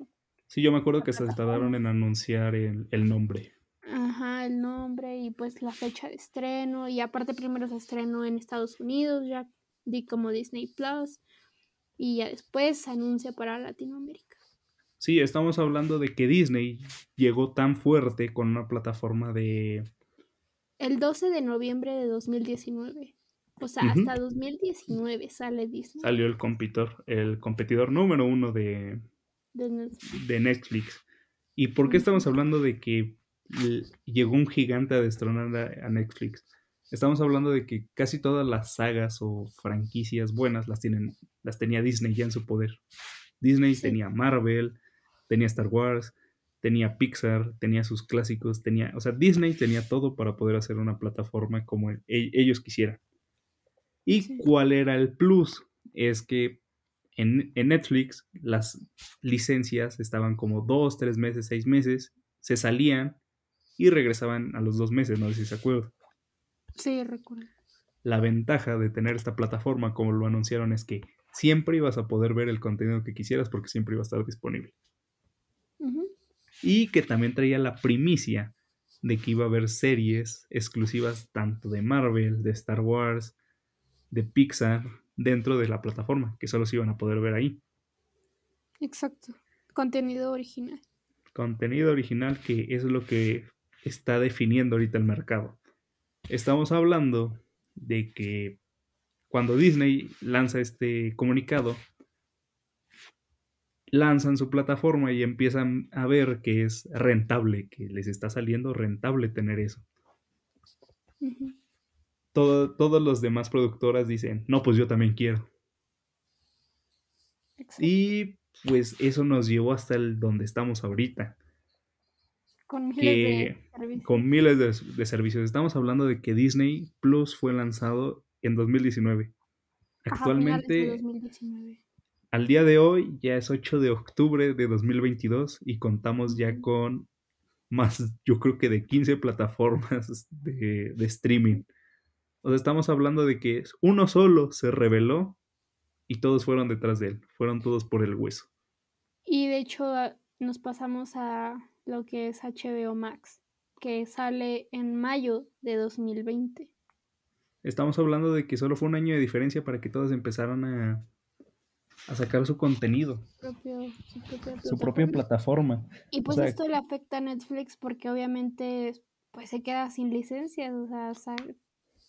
Sí, yo me acuerdo que se tardaron en anunciar el nombre. Ajá, el nombre y pues la fecha de estreno. Y aparte primero se estrenó en Estados Unidos, ya di como Disney Plus. Y ya después se anuncia para Latinoamérica. Sí, estamos hablando de que Disney llegó tan fuerte con una plataforma de... El 12 de noviembre de 2019. O sea, hasta 2019 sale Disney. Salió el competidor, el competidor número uno de, de Netflix. De Netflix. ¿Y por qué estamos hablando de que llegó un gigante a destronar a, Netflix. Estamos hablando de que casi todas las sagas o franquicias buenas las, tienen, las tenía Disney ya en su poder. Disney tenía Marvel, tenía Star Wars, tenía Pixar, tenía sus clásicos, tenía, o sea, Disney tenía todo para poder hacer una plataforma como e, ellos quisieran. ¿Y cuál era el plus? Es que en, en, Netflix las licencias estaban como dos, tres meses, seis meses, se salían y regresaban a los dos meses, no sé si se acuerdan. Sí, recuerdo. La ventaja de tener esta plataforma, como lo anunciaron, es que siempre ibas a poder ver el contenido que quisieras porque siempre iba a estar disponible. Y que también traía la primicia de que iba a haber series exclusivas tanto de Marvel, de Star Wars, de Pixar, dentro de la plataforma, que solo se iban a poder ver ahí. Exacto. Contenido original. Contenido original que es lo que está definiendo ahorita el mercado. Estamos hablando de que cuando Disney lanza este comunicado, lanzan su plataforma y empiezan a ver que es rentable, que les está saliendo rentable tener eso. Todos los demás productoras dicen, no, pues yo también quiero. Y pues eso nos llevó hasta el donde estamos ahorita. Con miles, de, servicios. con miles de, servicios. Estamos hablando de que Disney Plus fue lanzado en 2019. Actualmente, al día de hoy, ya es 8 de octubre de 2022 y contamos ya con más, yo creo que de 15 plataformas de, de streaming. O sea, estamos hablando de que uno solo se reveló y todos fueron detrás de él, fueron todos por el hueso. Y de hecho nos pasamos a lo que es HBO Max, que sale en mayo de 2020. Estamos hablando de que solo fue un año de diferencia para que todos empezaran a, a sacar su contenido. Propio, su, propia su propia plataforma. Y pues esto le afecta a Netflix porque obviamente pues se queda sin licencias, o sea,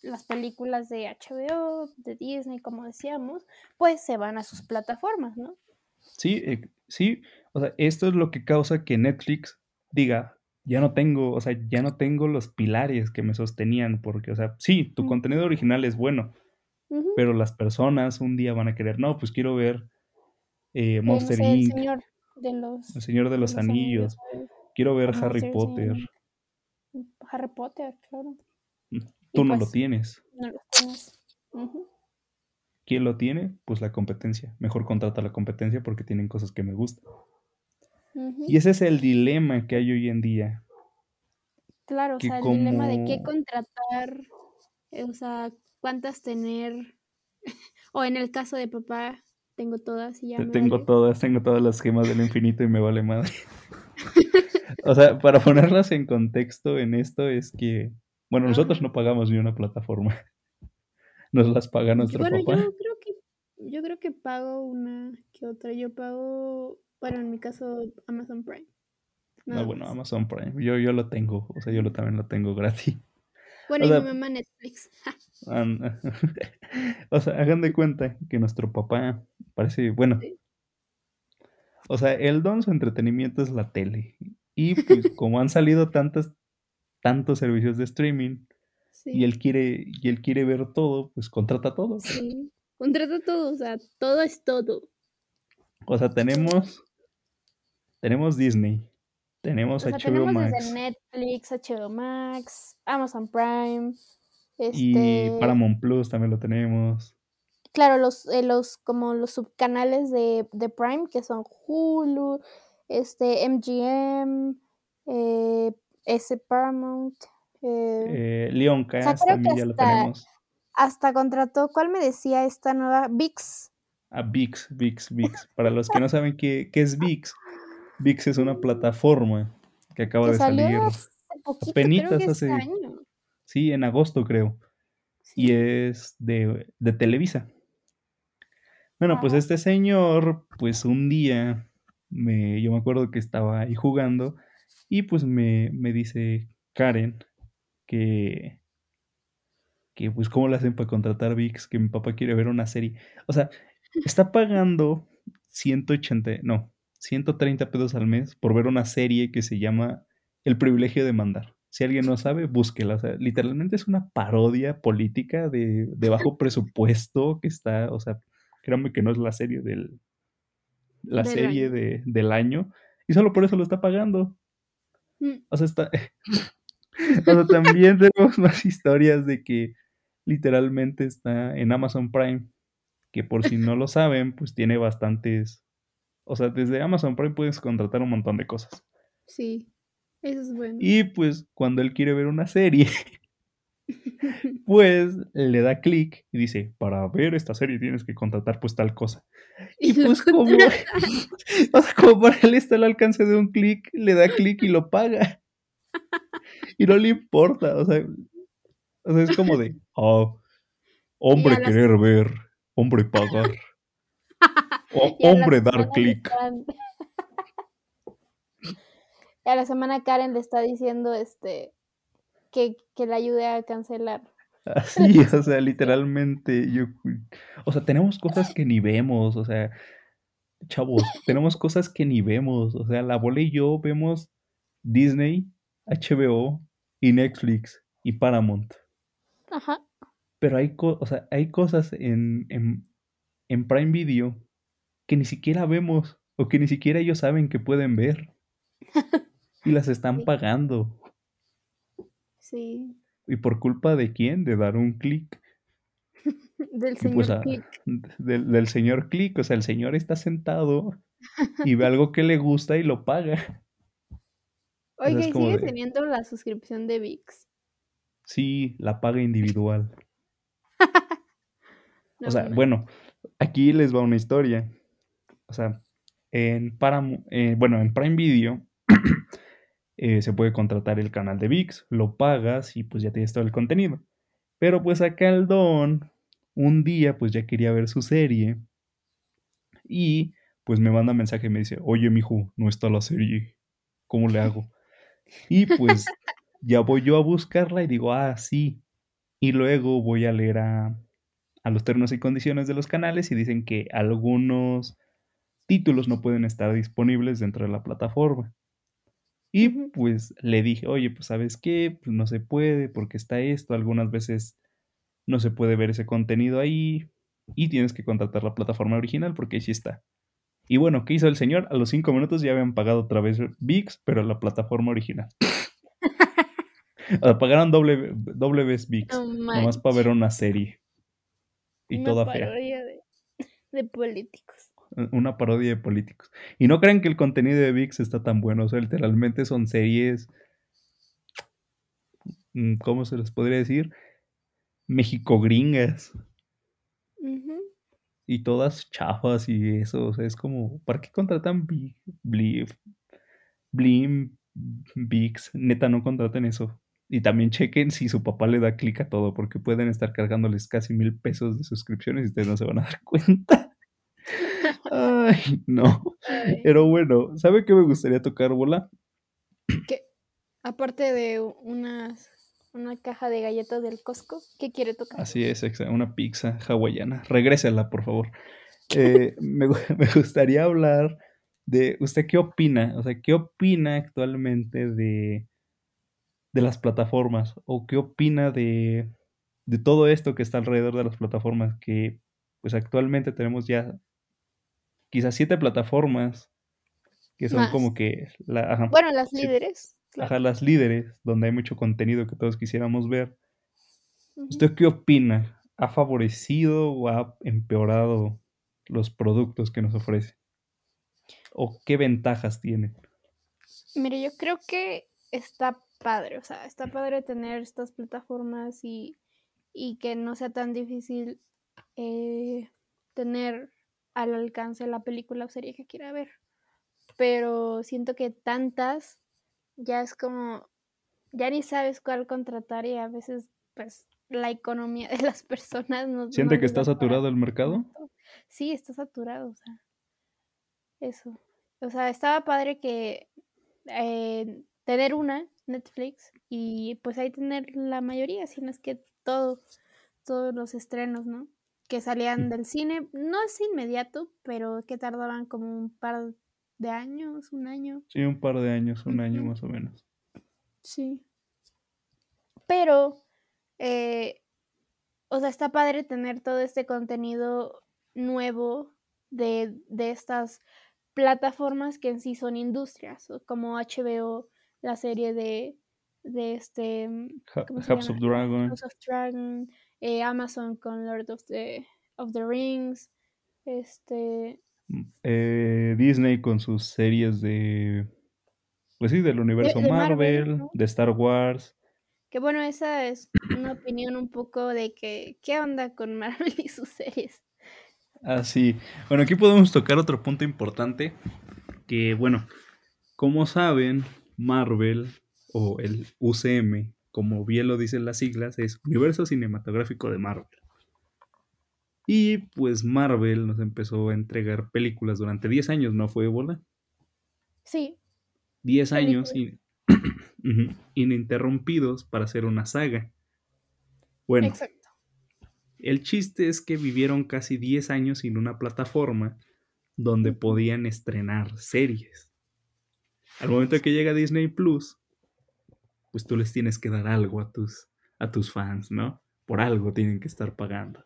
las películas de HBO, de Disney, como decíamos, pues se van a sus plataformas, ¿no? Sí, eh, sí, o sea, esto es lo que causa que Netflix diga, ya no tengo, o sea, ya no tengo los pilares que me sostenían, porque, o sea, sí, tu contenido original es bueno, pero las personas un día van a querer, no, pues quiero ver eh, Monster Inc. El Señor de los, el señor de los, Anillos. Quiero ver Harry Potter. Harry Potter, claro. Tú no lo pues, tienes. No lo tienes. ¿Quién lo tiene? Pues la competencia. Mejor contrata la competencia porque tienen cosas que me gustan. Y ese es el dilema que hay hoy en día. Claro, o sea, el dilema de qué contratar, eh, o sea, cuántas tener. [LAUGHS] o en el caso de papá, tengo todas y ya. tengo todas, tengo todas las gemas del infinito y me vale madre. [LAUGHS] o sea, para ponerlas en contexto en esto es que, bueno, nosotros no pagamos ni una plataforma. [LAUGHS] Nos las paga nuestro bueno, papá. Yo creo que, yo creo que pago una que otra. Yo pago, bueno, en mi caso, Amazon Prime. no, bueno, Amazon Prime. Yo, yo lo tengo, o sea, yo lo, también lo tengo gratis. Bueno, y mi mamá Netflix. [LAUGHS] [LAUGHS] o sea, hagan de cuenta que nuestro papá parece, bueno, o sea, el don su entretenimiento es la tele. Y pues como han salido tantos, tantos servicios de streaming y él quiere y él quiere ver todo, pues contrata todo. Sí, contrata todo, o sea, todo es todo. O sea, tenemos tenemos Disney, tenemos HBO tenemos Max, Netflix, HBO Max, Amazon Prime, y este Paramount Plus también lo tenemos. Claro, los, eh, los como los subcanales de, de Prime que son Hulu, este, MGM, eh, ese Paramount. Eh, Leon Cast también ya lo tenemos. Hasta contrató, ¿cuál me decía esta nueva? VIX. Ah, VIX, VIX, VIX. [LAUGHS] Para los que no saben qué, qué es VIX, VIX es una plataforma que acaba de salir. Hace poquito, hace. año. Sí, en agosto creo. Y es de, de Televisa. Bueno, pues este señor, pues un día me, yo me acuerdo que estaba ahí jugando y pues me, dice Karen que, que pues cómo le hacen para contratar VIX, que mi papá quiere ver una serie. O sea, está pagando 180, no, 130 pesos al mes por ver una serie que se llama El privilegio de mandar. Si alguien no sabe, búsquela. O sea, literalmente es una parodia política de, de bajo presupuesto que está, o sea, créanme que no es la serie del, la serie De, del año y solo por eso lo está pagando. Mm. O sea, está... [LAUGHS] o sea, también [LAUGHS] tenemos más historias de que literalmente está en Amazon Prime, que por si no lo [LAUGHS] saben, pues tiene bastantes... O sea, desde Amazon Prime puedes contratar un montón de cosas. Sí, eso es bueno. Y pues cuando él quiere ver una serie, [LAUGHS] pues le da clic y dice, para ver esta serie tienes que contratar pues tal cosa. Y, pues como, [LAUGHS] o sea, como para él está al alcance de un clic, le da clic y lo paga. [LAUGHS] Y no le importa, o sea, o sea es como de, oh, hombre querer ver, hombre pagar, hombre dar clic. A la semana Karen le está diciendo, este, que, que le ayude a cancelar. Así, [LAUGHS] o sea, literalmente, yo, o sea, tenemos cosas que ni vemos, o sea, chavos, [LAUGHS] tenemos cosas que ni vemos, o sea, la bola y yo vemos Disney, HBO y Netflix y Paramount. Ajá. Pero hay, o sea, hay cosas en, en, en Prime Video que ni siquiera vemos o que ni siquiera ellos saben que pueden ver. [LAUGHS] y las están pagando. Sí. ¿Y por culpa de quién? De dar un clic. [LAUGHS] del señor pues, clic. Del, señor clic. O sea, el señor está sentado y ve algo que le gusta y lo paga. [LAUGHS] Oiga, ¿y sigue teniendo la suscripción de VIX? Sí, la paga individual. [LAUGHS] o sea, bueno, aquí les va una historia. O sea, en Param eh, bueno, en Prime Video eh, se puede contratar el canal de VIX, lo pagas y pues ya tienes todo el contenido. Pero pues acá el Don, un día pues ya quería ver su serie Y pues me manda mensaje y me dice, oye, mijo, no está la serie, ¿cómo le hago? [LAUGHS] Y pues ya voy yo a buscarla y digo, ah, sí. Y luego voy a leer a, a los términos y condiciones de los canales y dicen que algunos títulos no pueden estar disponibles dentro de la plataforma. Y pues le dije, oye, pues sabes qué, pues no se puede porque está esto, algunas veces no se puede ver ese contenido ahí y tienes que contratar la plataforma original porque ahí sí está. Y bueno, ¿qué hizo el señor? A los cinco minutos ya habían pagado otra vez VIX, pero la plataforma original. Ah, Pagaron doble, doble vez VIX, No nomás para ver una serie. Y Una toda fea. de, de políticos. Una parodia de políticos. Y no crean que el contenido de VIX está tan bueno. O sea, literalmente son series. mm, ¿Cómo se les podría decir? México gringas. Y todas chafas y eso. O sea, es como. ¿Para qué contratan Bli- Bli- Blim, VIX? Neta, no contraten eso. Y también chequen si su papá le da clic a todo, porque pueden estar cargándoles casi mil pesos de suscripciones y ustedes no se van a dar [LAUGHS] cuenta. Ay, no. Ay, Pero bueno, ¿sabe qué me gustaría tocar, bola? ¿qué? Aparte de unas, una caja de galletas del Costco, ¿qué quiere tocar? Así es, una pizza hawaiana. Regrésela, por favor. Eh, [LAUGHS] me, me gustaría hablar de, ¿usted qué opina? O sea, ¿qué opina actualmente de, de las plataformas? ¿O qué opina de, de todo esto que está alrededor de las plataformas? Que pues actualmente tenemos ya quizás siete plataformas que son Más. como que la, ajá, Bueno, las líderes, claro. ajá, las líderes, donde hay mucho contenido que todos quisiéramos ver. Ujú. ¿Usted qué opina? ¿Ha favorecido o ha empeorado los productos que nos ofrece? ¿O qué ventajas tiene? Mire, yo creo que está padre, o sea, está padre tener estas plataformas y, y que no sea tan difícil eh, tener al alcance la película o serie que quiera ver. Pero siento que tantas ya es como, ya ni sabes cuál contratar y a veces pues la economía de las personas no, no ¿Siente que está para saturado el mercado? Sí, está saturado, o sea, eso. O sea, estaba padre que eh, tener una Netflix y pues ahí tener la mayoría, si no es que todo, todos los estrenos, ¿no? Que salían Mm, del cine, no es inmediato, pero que tardaban como un par de años, un año. Sí, un par de años, un año más o menos. Sí. Pero, eh, o sea, está padre tener todo este contenido nuevo de, de estas plataformas que en sí son industrias, como HBO, la serie de, de este, of Dragon, House of Dragon, eh, Amazon con Lord of the, of the Rings, este, mm, eh, Disney con sus series de, pues sí, del de, universo de Marvel, Marvel, ¿no? de Star Wars. Que bueno, esa es una opinión un poco de que, ¿qué onda con Marvel y sus series? Ah, sí. Bueno, aquí podemos tocar otro punto importante, que bueno, como saben, Marvel o el UCM, como bien lo dicen las siglas, es Universo Cinematográfico de Marvel. Y pues Marvel nos empezó a entregar películas durante 10 años, ¿no fue bola? Sí, 10 años in- [CLEARS THROAT] ininterrumpidos para hacer una saga. Bueno, Exacto. el chiste es que vivieron casi 10 años sin una plataforma donde podían estrenar series. Al momento que llega Disney Plus, pues tú les tienes que dar algo a tus, a tus fans, ¿no? Por algo tienen que estar pagando.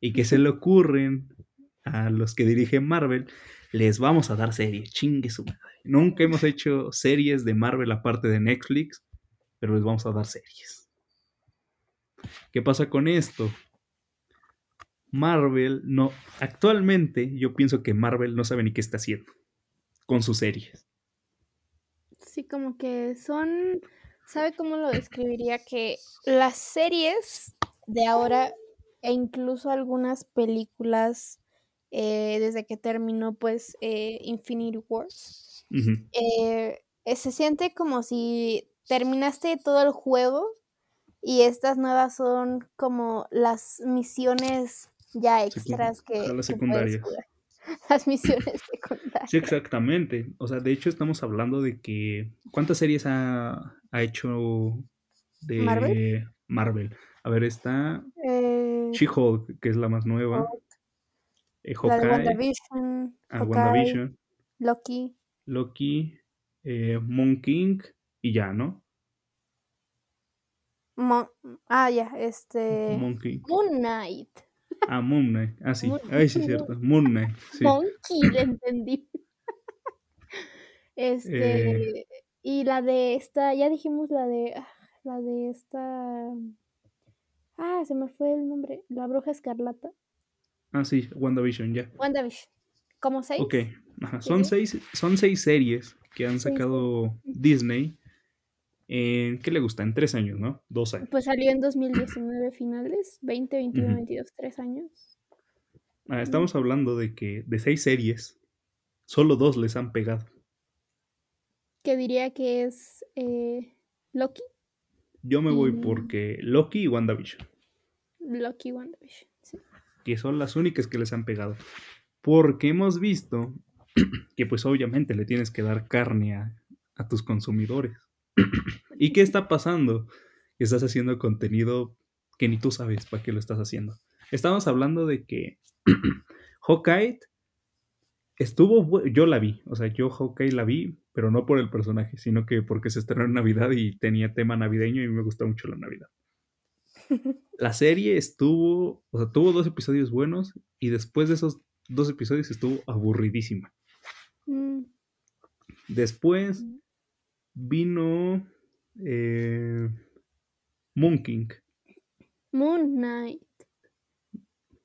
¿Y qué se le ocurren a los que dirigen Marvel? Les vamos a dar series, chingue su madre. Nunca hemos hecho series de Marvel aparte de Netflix, pero les vamos a dar series. ¿Qué pasa con esto? Marvel no. Actualmente, yo pienso que Marvel no sabe ni qué está haciendo con sus series. Sí, como que son, ¿sabe cómo lo describiría? Que las series de ahora e incluso algunas películas eh, desde que terminó pues eh, Infinity Wars, eh, eh, se siente como si terminaste todo el juego y estas nuevas son como las misiones ya extras que, Ojalá que puedes secundarias. [LAUGHS] las misiones secundarias. Sí, exactamente. O sea, de hecho estamos hablando de que... ¿Cuántas series ha, ha hecho de ¿Marvel? Marvel? A ver, está Eh, She-Hulk, que es la más nueva. Hulk, eh, la de WandaVision, ah, Hawkeye, WandaVision, Loki, Loki, eh, Moon King y ya, ¿no? Mon- ah, ya, este, Moon King. Moon Knight. [LAUGHS] Ah, Moon Knight. Ah, sí. Moon- Ay, sí, es cierto. Moon Knight. Sí. Monkey, le entendí. [LAUGHS] Eh. Este, y la de esta, ya dijimos la de, ah, la de esta, ah, se me fue el nombre, la bruja escarlata, Ah, sí, WandaVision, ya. WandaVision, como seis. Ok. Ajá. Son seis, son seis series que han sacado Disney. En, ¿Qué le gusta? En tres años, ¿no? Dos años. Pues salió en 2019 finales, 20, 21, Ujú. 22, tres años. Ah, estamos hablando de que de seis series, solo dos les han pegado. Que diría que es eh, Loki, Yo me voy Y- porque Loki y WandaVision, Loki, WandaVision. sí. que son las únicas que les han pegado. Porque hemos visto [CLEARS THROAT] que pues obviamente le tienes que dar carne a, a tus consumidores. [CLEARS THROAT] ¿Y qué está pasando? Estás haciendo contenido que ni tú sabes para qué lo estás haciendo. Estamos hablando de que [CLEARS THROAT] Hawkeye estuvo, yo la vi, o sea, yo Hawkeye la vi, pero no por el personaje, sino que porque se estrenó en Navidad y tenía tema navideño y me gusta mucho la Navidad. [LAUGHS] La serie estuvo, o sea, tuvo dos episodios buenos y después de esos dos episodios estuvo aburridísima. Mm, Después vino eh, Moon King, Moon Knight,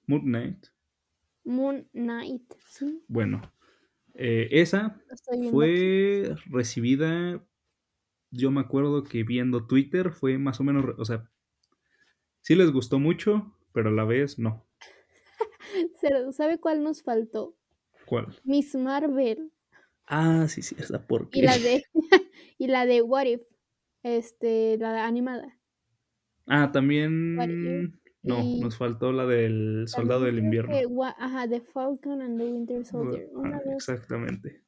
Moon Knight. Moon Knight, sí, Bueno, eh, esa aquí. fue recibida, yo me acuerdo que viendo Twitter fue más o menos, o sea, sí les gustó mucho, pero a la vez no. [LAUGHS] ¿Sabe cuál nos faltó? ¿Cuál? Miss Marvel Ah, sí, sí, esa porque. y la de [LAUGHS] y la de What If, este, la animada. Ah, también. No, Y nos faltó la del Soldado del Invierno. que Wa- ajá, The Falcon and the Winter Soldier. Una, Ah, exactamente.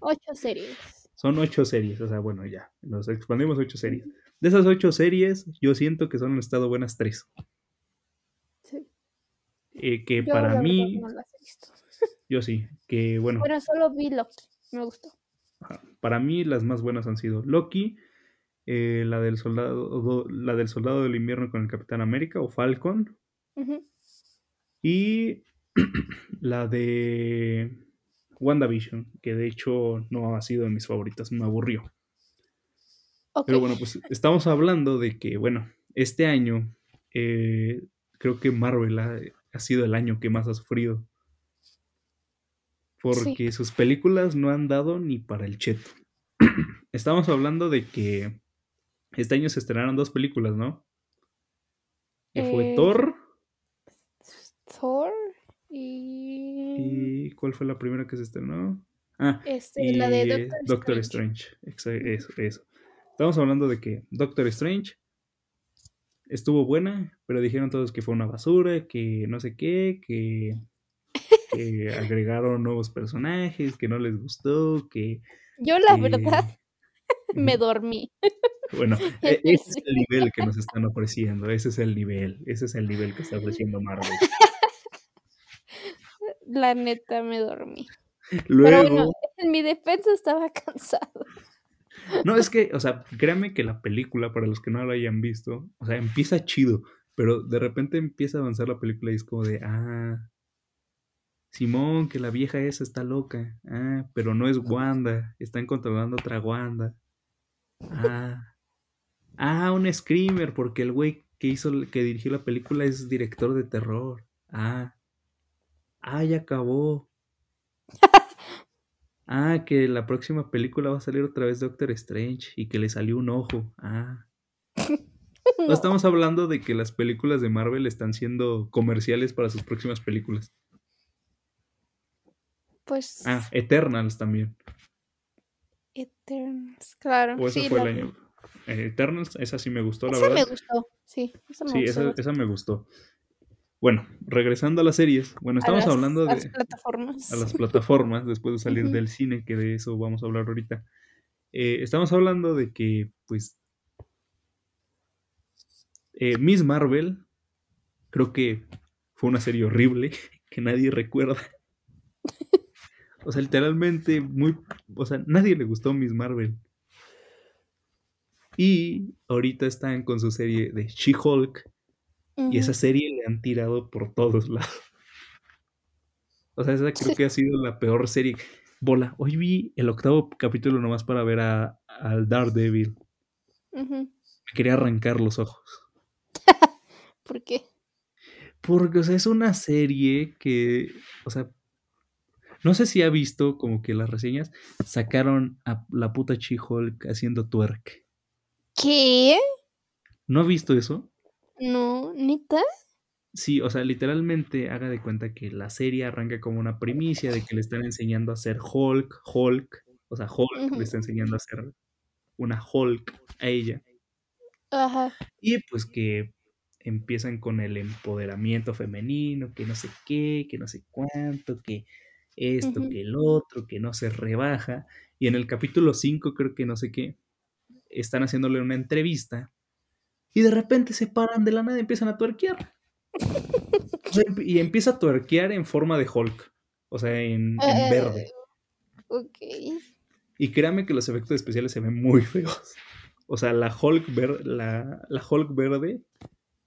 ocho series. Son ocho series, o sea, bueno, ya, nos expandimos ocho series. De esas ocho series, yo siento que solo han estado buenas tres. Sí. Eh, que Yo, para mí, no las he visto. Yo sí, que bueno, Bueno, solo vi Loki. Me gustó. para mí las más buenas han sido Loki, eh, la del soldado, la del soldado del invierno con el Capitán América o Falcon, y [CLEARS THROAT] la de WandaVision, que de hecho no ha sido de mis favoritas, me aburrió. Pero bueno, pues estamos hablando de que, bueno, este año eh, creo que Marvel ha, ha sido el año que más ha sufrido. Porque sus películas no han dado ni para el cheto. [CLEARS THROAT] Estamos hablando de que este año se estrenaron dos películas, ¿no? Que fue Eh, Thor. Thor y, ¿Y cuál fue la primera que se estrenó? Ah, este, y la de Doctor, Doctor Strange. Strange. Eso, eso. Estamos hablando de que Doctor Strange estuvo buena, pero dijeron todos que fue una basura, que no sé qué, que, que agregaron nuevos personajes, que no les gustó, que... Yo la que- verdad [LAUGHS] me dormí. Bueno, En [LAUGHS] e- ese es el nivel que nos están ofreciendo, ese es el nivel, ese es el nivel que está [LAUGHS] ofreciendo Marvel. La neta me dormí. Pero Luego, bueno, en mi defensa estaba cansado. no es que, o sea, créanme que la película, para los que no la hayan visto, o sea, empieza chido, pero de repente empieza a avanzar la película y es como de, ah, Simón, que la vieja esa está loca, ah, pero no es Wanda, están controlando otra Wanda, ah, ah, un screamer, porque el güey que hizo, que dirigió la película es director de terror, ah, ah, ya acabó. [LAUGHS] Ah, que la próxima película va a salir otra vez Doctor Strange y que le salió un ojo. Ah. [LAUGHS] No No, estamos hablando de que las películas de Marvel están siendo comerciales para sus próximas películas. Pues Ah, Eternals también. Eternals, claro. O sí, fue la el año. Eh, Eternals, esa sí me gustó, la Esa verdad. me gustó, sí, esa me Sí, gustó esa, esa me gustó. Bueno, regresando a las series. Bueno, A estamos las, hablando a las de plataformas. a las plataformas después de salir del cine, que de eso vamos a hablar ahorita. Eh, estamos hablando de que, pues, eh, Miss Marvel, creo que fue una serie horrible [LAUGHS] que nadie recuerda. [LAUGHS] O sea, literalmente, muy. O sea, nadie le gustó Miss Marvel. Y ahorita están con su serie de She-Hulk. Y esa serie le han tirado por todos [LAUGHS] lados. O sea, esa creo que ha sido la peor serie. Bola, hoy vi el octavo capítulo nomás para ver a, al Daredevil. Me quería arrancar los ojos. [LAUGHS] ¿Por qué? Porque, o sea, es una serie que, o sea, no sé si ha visto como que las reseñas sacaron a la puta She-Hulk haciendo twerk. ¿Qué? ¿No ha visto eso? No, neta. Sí, o sea, literalmente haga de cuenta que la serie arranca como una primicia de que le están enseñando a hacer Hulk, Hulk, o sea, Hulk le está enseñando a hacer una Hulk a ella. Ajá. Y pues que empiezan con el empoderamiento femenino, que no sé qué, que no sé cuánto, que esto, que el otro, que no se rebaja. Y en el capítulo 5 creo que no sé qué, están haciéndole una entrevista y de repente se paran de la nada y empiezan a tuerquear. Y empieza a tuerquear en forma de Hulk, o sea, en, en Eh, verde. ok. Y créanme que los efectos especiales se ven muy feos. O sea, la Hulk, ver, la, la Hulk verde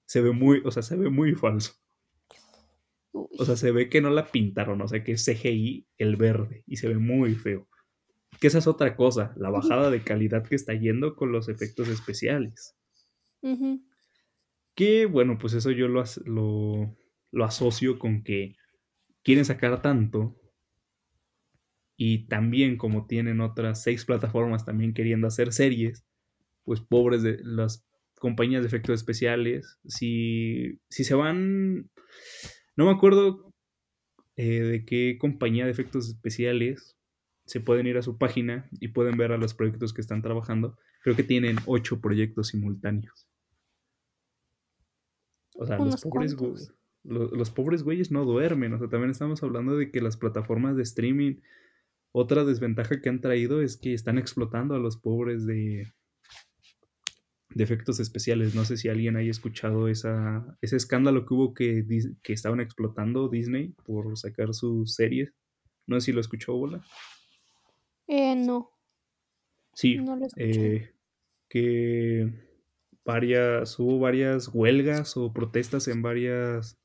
se ve muy, o sea, se ve muy falso. Uy. O sea, se ve que no la pintaron, o sea, que es CGI el verde y se ve muy feo. Que esa es otra cosa, la bajada de calidad que está yendo con los efectos especiales. Que bueno, pues eso yo lo, lo, lo asocio con que quieren sacar tanto y también como tienen otras seis plataformas también queriendo hacer series, pues pobres de las compañías de efectos especiales, si, si se van, no me acuerdo eh, de qué compañía de efectos especiales, se pueden ir a su página y pueden ver a los proyectos que están trabajando. Creo que tienen ocho proyectos simultáneos. O sea, los pobres, los pobres güeyes no duermen. O sea, también estamos hablando de que las plataformas de streaming, otra desventaja que han traído es que están explotando a los pobres de, de efectos especiales. No sé si alguien haya escuchado esa, ese escándalo que hubo que, que estaban explotando Disney por sacar sus series. No sé si lo escuchó, Bola. Eh, no, Sí, no lo escuché. eh, que varias, hubo varias huelgas o protestas en varias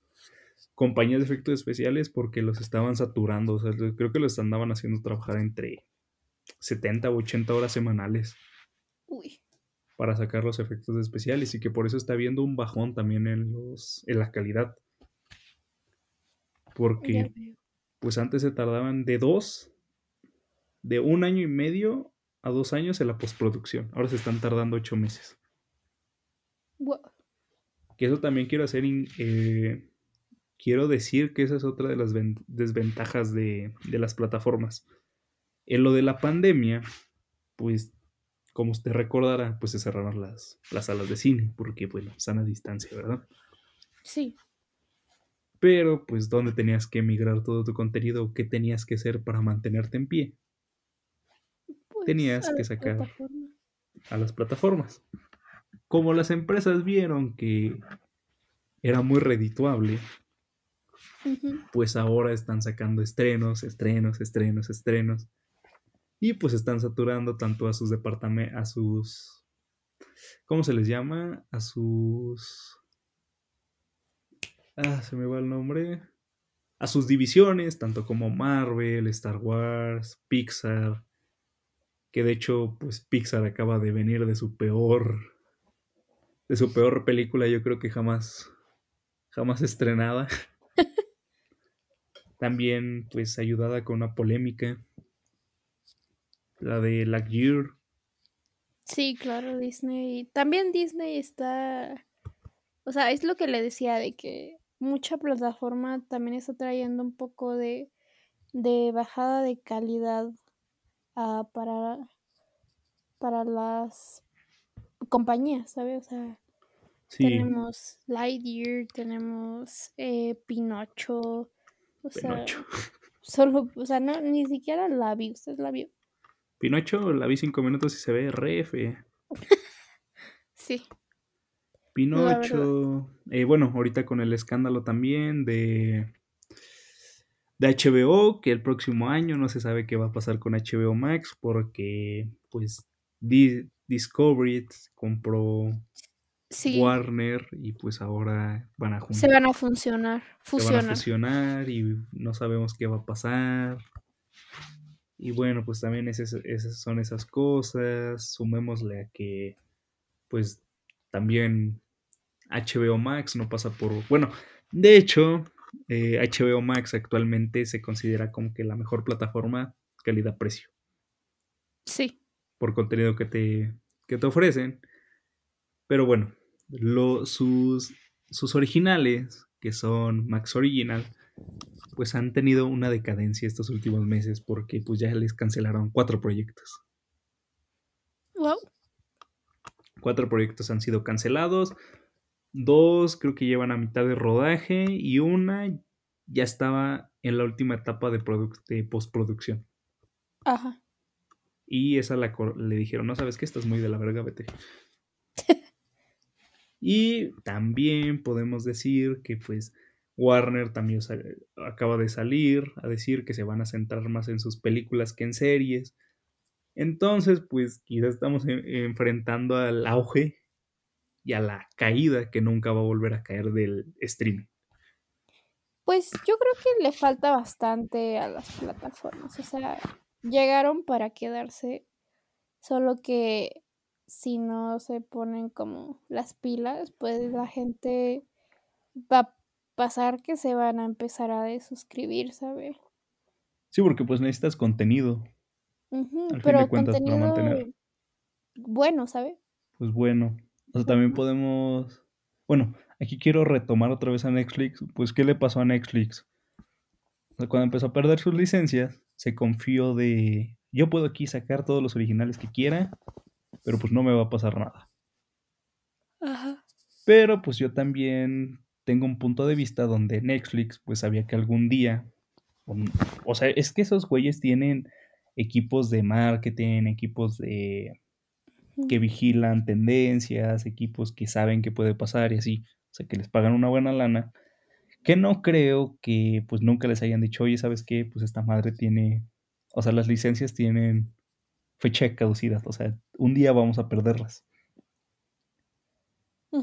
compañías de efectos especiales porque los estaban saturando. O sea, creo que los andaban haciendo trabajar entre 70 o 80 horas semanales Uy. Para sacar los efectos especiales y que por eso está habiendo un bajón también en, los, en la calidad. Porque pues antes se tardaban de dos, de un año y medio a dos años en la postproducción. Ahora se están tardando ocho meses. Que eso también quiero hacer, eh, quiero decir que esa es otra de las ven- desventajas de, de las plataformas. En lo de la pandemia, pues, como usted recordará, pues se cerraron las, las salas de cine, porque, bueno, sana distancia, ¿verdad? Sí. Pero, pues, ¿dónde tenías que migrar todo tu contenido? ¿Qué tenías que hacer para mantenerte en pie? Pues Tenías que sacar a las plataformas. Como las empresas vieron que era muy redituable, pues ahora están sacando estrenos, estrenos, estrenos, estrenos. Y pues están saturando tanto a sus departamentos, a sus... ¿Cómo se les llama? A sus... Ah, se me va el nombre. A sus divisiones, tanto como Marvel, Star Wars, Pixar. Que de hecho, pues Pixar acaba de venir de su peor... De su peor película, yo creo que jamás... Jamás estrenada. [LAUGHS] También, pues, ayudada con una polémica. La de Lightyear. Sí, claro, Disney. También Disney está. O sea, es lo que le decía de que mucha plataforma también está trayendo un poco de, de bajada de calidad ah, para, para las compañías, ¿sabes? O sea, Tenemos Lightyear, tenemos eh, Pinocho. O Pinocho. sea, [LAUGHS] solo, o sea, no, ni siquiera la vi. ¿Usted la vio? Pinocho la vi cinco minutos y se ve re fea. [LAUGHS] sí. Pinocho. Eh, bueno, ahorita con el escándalo también de, de HBO, que el próximo año no se sabe qué va a pasar con HBO Max, porque pues Discovery compró Warner y pues ahora van a juntar. Se van a funcionar. Se van a fusionar y no sabemos qué va a pasar. Y bueno, pues también esas, son esas cosas. Sumémosle a que pues también HBO Max no pasa por... Bueno, de hecho, HBO eh, Max actualmente se considera como que la mejor plataforma calidad-precio. Sí. Por contenido que te, que te ofrecen. Pero bueno, sus, sus originales, que son Max Original, pues han tenido una decadencia estos últimos meses porque pues ya les cancelaron cuatro proyectos. Wow. Cuatro proyectos han sido cancelados. Dos creo que llevan a mitad de rodaje y una ya estaba en la última etapa de, de postproducción. Ajá. Y esa la le dijeron, no sabes que estás muy de la verga, vete. [LAUGHS] y también podemos decir que pues Warner también acaba de salir a decir que se van a centrar más en sus películas que en series. Entonces, pues quizás estamos enfrentando al auge y a la caída que nunca va a volver a caer del streaming. Pues yo creo que le falta bastante a las plataformas. O sea, llegaron para quedarse, solo que si no se ponen como las pilas, pues la gente va pasar que se van a empezar a desuscribir, ¿sabes? Sí, porque pues necesitas contenido. pero contenido bueno, ¿sabes? Pues bueno. O sea, también podemos... Bueno, aquí quiero retomar otra vez a Netflix. Pues, ¿qué le pasó a Netflix? cuando empezó a perder sus licencias, se confió de... Yo puedo aquí sacar todos los originales que quiera, pero pues no me va a pasar nada. Ajá. Pero pues yo también tengo un punto de vista donde Netflix pues sabía que algún día... O sea, es que esos güeyes tienen equipos de marketing, equipos de que vigilan tendencias, equipos que saben qué puede pasar y así, o sea, que les pagan una buena lana, que no creo que pues nunca les hayan dicho, oye, ¿sabes qué? Pues esta madre tiene, o sea, las licencias tienen fecha de caducidad, o sea, un día vamos a perderlas.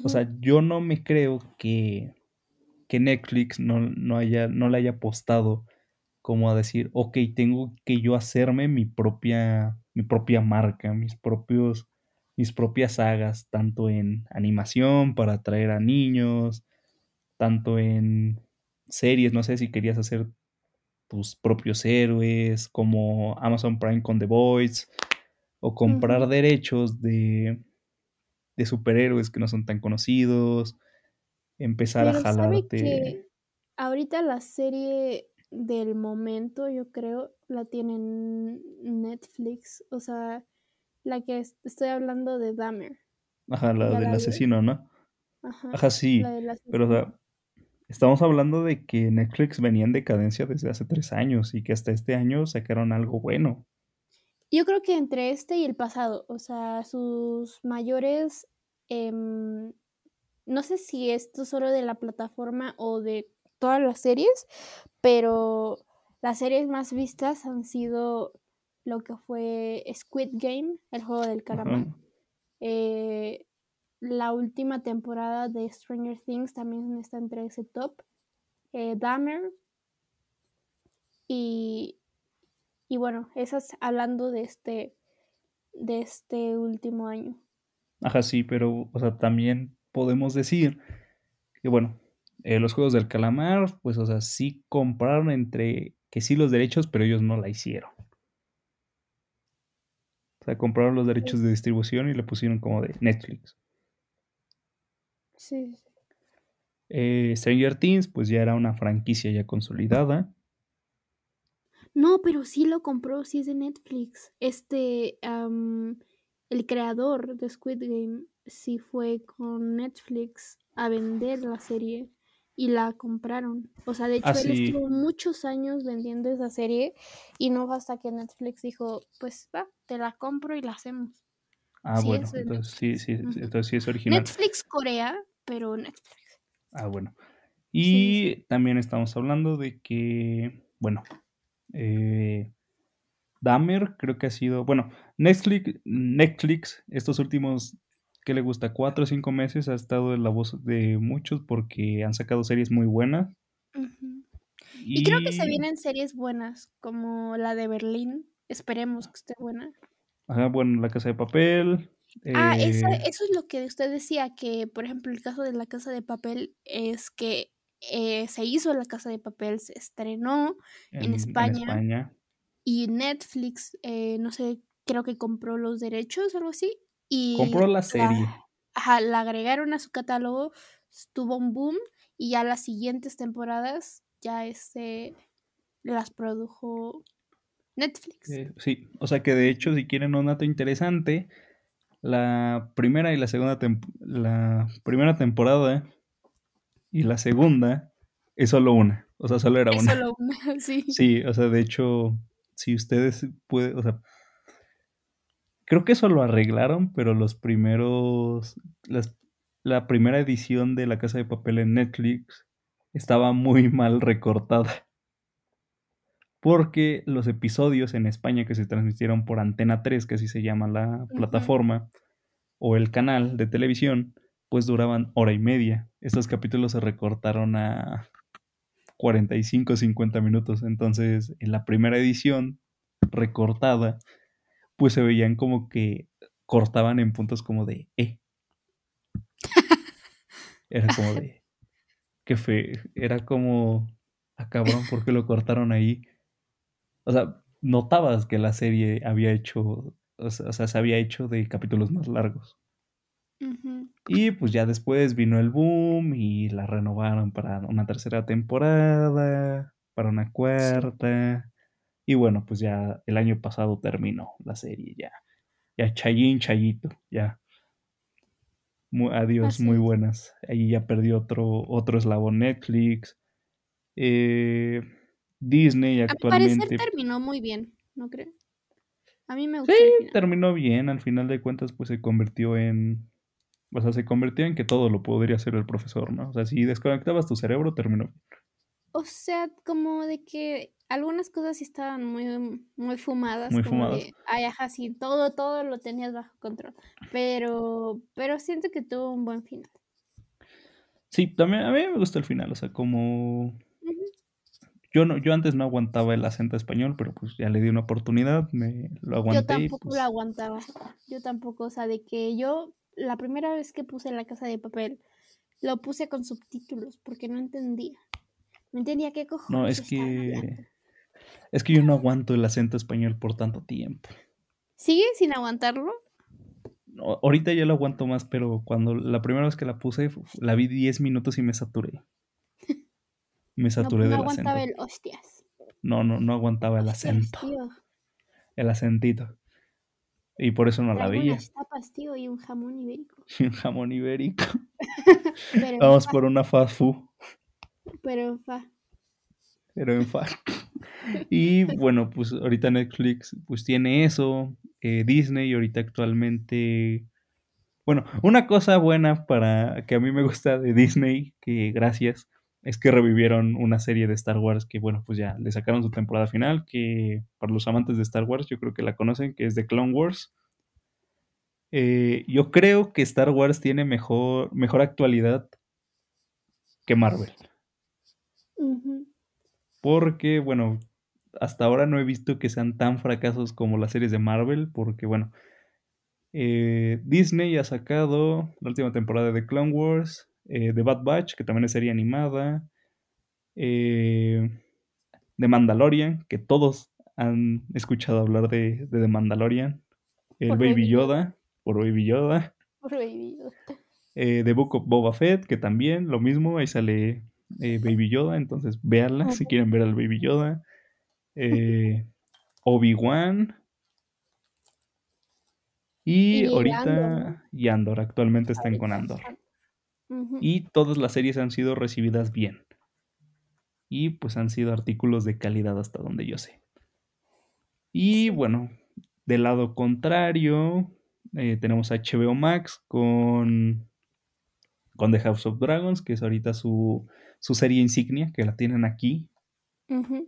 O sea, yo no me creo que, que Netflix no, no, haya, no le haya apostado como a decir, ok, tengo que yo hacerme mi propia, mi propia marca, mis propios mis propias sagas, tanto en animación para atraer a niños, tanto en series, no sé si querías hacer tus propios héroes, como Amazon Prime con The Voice, o comprar derechos de, de superhéroes que no son tan conocidos, empezar a jalarte. ahorita la serie del momento, yo creo, la tienen Netflix, o sea, la que estoy hablando de Dahmer. Ajá, la del asesino, ¿no? Ajá, sí. Pero, o sea, estamos hablando de que Netflix venía en decadencia desde hace tres años y que hasta este año sacaron algo bueno. Yo creo que entre este y el pasado, o sea, sus mayores, em, no sé si esto solo de la plataforma o de todas las series, pero las series más vistas han sido lo que fue Squid Game, el juego del calamar. Eh, la última temporada de Stranger Things también está entre ese top. Eh, Dahmer. Y, y bueno, esas hablando de este, de este último año. Ajá, sí, pero o sea, también podemos decir que bueno, eh, los juegos del calamar, pues o sea, sí compraron entre que sí los derechos, pero ellos no la hicieron. O sea, compraron los derechos de distribución y le pusieron como de Netflix. Sí. Eh, Stranger Things, pues ya era una franquicia ya consolidada. No, pero sí lo compró, sí es de Netflix. Este, el creador de Squid Game, sí fue con Netflix a vender la serie y la compraron. O sea, de hecho, él Así, estuvo muchos años vendiendo esa serie y no fue hasta que Netflix dijo, pues va, te la compro y la hacemos. ah, Sí, bueno, entonces sí, sí, entonces sí es original. Netflix Corea, pero Netflix. Ah, bueno. Sí, Y sí. también estamos hablando de que, bueno, eh, Dahmer creo que ha sido, bueno, Netflix, Netflix estos últimos, ¿qué le gusta? Cuatro o cinco meses ha estado en la voz de muchos porque han sacado series muy buenas. Y creo que se vienen series buenas, como la de Berlín. Esperemos que esté buena. ajá, bueno, La Casa de Papel. Ah, esa, eh, eso es lo que usted decía, que por ejemplo el caso de la Casa de Papel es que eh, se hizo la Casa de Papel, se estrenó en, en, en España España. Y Netflix, eh, no sé, creo que compró los derechos o algo así y Compró la la, serie. ajá, la agregaron a su catálogo, tuvo un boom y ya las siguientes temporadas ya este las produjo Netflix. Eh, sí, o sea que de hecho, si quieren un dato interesante, la primera y la segunda la primera temporada y la segunda es solo una, o sea, solo era Es una. solo una, [LAUGHS] sí. Sí, o sea, de hecho, si ustedes pueden, o sea, creo que eso lo arreglaron, pero los primeros, las, la primera edición de La Casa de Papel en Netflix estaba muy [LAUGHS] mal recortada. Porque los episodios en España que se transmitieron por Antena 3, que así se llama la plataforma, o el canal de televisión, pues duraban hora y media. Estos capítulos se recortaron a 45, 50 minutos. Entonces, en la primera edición recortada, pues se veían como que cortaban en puntos como de E. [LAUGHS] Era como de. Qué fe. Era como. Ah, cabrón, ¿por qué lo cortaron ahí? O sea, notabas que la serie había hecho. O sea, o sea, se había hecho de capítulos más largos. Y pues ya después vino el boom y la renovaron para una tercera temporada, para una Sí. cuarta. Y bueno, pues ya el año pasado terminó la serie, ya. Ya Chayín, Chayito, ya. Mu- adiós, Así muy buenas. Ahí ya perdió otro, otro eslabón Netflix. Eh, Disney A mi parecer actualmente. terminó muy bien, ¿no cree? A mí me Sí, gustó el final. terminó bien. Al final de cuentas, pues se convirtió en. O sea, se convirtió en que todo lo podría hacer el profesor, ¿no? O sea, si desconectabas tu cerebro, terminó. O sea, como de que algunas cosas sí estaban muy, muy fumadas, Muy como fumadas. de, ay, ajá, sí, todo, todo lo tenías bajo control. Pero, pero siento que tuvo un buen final. Sí, también a mí me gustó el final. O sea, como. Yo, no, yo antes no aguantaba el acento español, pero pues ya le di una oportunidad, me lo Yo aguanté y tampoco lo pues. aguantaba. Yo tampoco, o sea, de que yo, la primera vez que puse La Casa de Papel, lo puse con subtítulos porque no entendía. No entendía qué No, cojones es estaban hablando. que. Es que yo no aguanto el acento español por tanto tiempo. ¿Sigue sin aguantarlo? No, ahorita ya lo aguanto más, pero cuando la primera vez que la puse, la vi 10 minutos y me saturé. Me No, saturé no del aguantaba acento. el hostias. No, no, no aguantaba el Hostias, acento, tío. el acentito. Y por eso no la veía. unas tapas, tío, y un jamón ibérico. [LAUGHS] Y un jamón ibérico. [LAUGHS] Pero Vamos por una fast food, pero en fa. pero en fa. [LAUGHS] Y bueno, pues ahorita Netflix pues tiene eso. eh, Disney ahorita actualmente... Bueno, una cosa buena para que a mí me gusta de Disney, que gracias, es que revivieron una serie de Star Wars que, bueno, pues ya le sacaron su temporada final, que para los amantes de Star Wars yo creo que la conocen, que es de Clone Wars. Eh, yo creo que Star Wars tiene mejor, mejor actualidad que Marvel. Porque, bueno, hasta ahora no he visto que sean tan fracasos como las series de Marvel, porque, bueno, eh, Disney ha sacado la última temporada de Clone Wars, eh, The Bad Batch, que también es serie animada, eh, The Mandalorian, que todos han escuchado hablar de, de The Mandalorian, el Por Baby Yoda. Por Baby Yoda, Por Baby Yoda. eh, The Book of Boba Fett, que también lo mismo, ahí sale eh, Baby Yoda, entonces véanla si quieren ver al Baby Yoda. Eh, Obi-Wan. Y, Y ahorita, y Andor, actualmente están con Andor. Y todas las series han sido recibidas bien. Y pues han sido artículos de calidad hasta donde yo sé. Y Sí. bueno, del lado contrario, eh, tenemos HBO Max con, con The House of Dragons, que es ahorita su, su serie insignia, que la tienen aquí.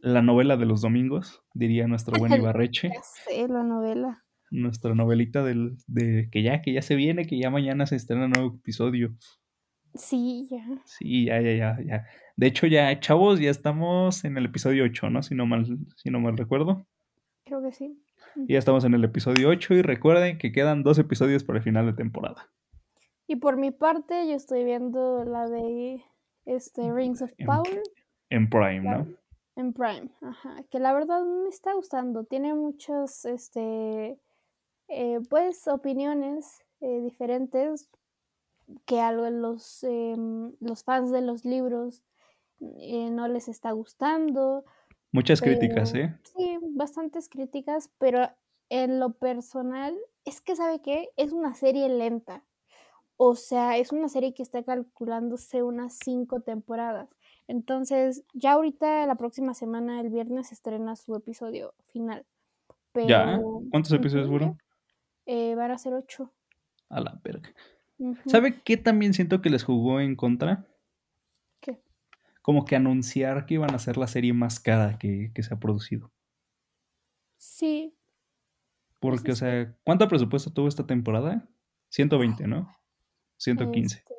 La novela de los domingos, diría nuestro buen [LAUGHS] Ibarreche. Sé, la novela. Nuestra novelita del, de que ya, que ya se viene, que ya mañana se estrena un nuevo episodio. Sí, ya. Sí, ya, ya, ya, ya. De hecho, ya, chavos, ya estamos en el episodio 8, ¿no? Si no mal, si no mal recuerdo. Creo que sí. Y ya estamos en el episodio 8 y recuerden que quedan dos episodios para el final de temporada. Y por mi parte, yo estoy viendo la de este Rings of En- Power En Prime, ¿no? en Prime. Ajá. Que la verdad me está gustando. Tiene muchas, este, eh, pues, opiniones eh, diferentes que a lo- los, em, los fans de los libros eh, no les está gustando. Muchas críticas, ¿eh? Sí, bastantes críticas, pero en lo personal, es que, ¿sabe qué? Es una serie lenta. O sea, es una serie que está calculándose unas cinco temporadas. Entonces, ya ahorita, la próxima semana, el viernes, estrena su episodio final. Pero, ¿Ya? ¿Cuántos episodios fueron? Eh, van a ser ocho. A la verga. ¿Sabe qué también siento que les jugó en contra? ¿Qué? Como que anunciar que iban a ser la serie más cara que, que se ha producido. Sí, Porque, o sea, ¿cuánto presupuesto tuvo esta temporada? 120, ¿no? 115. este,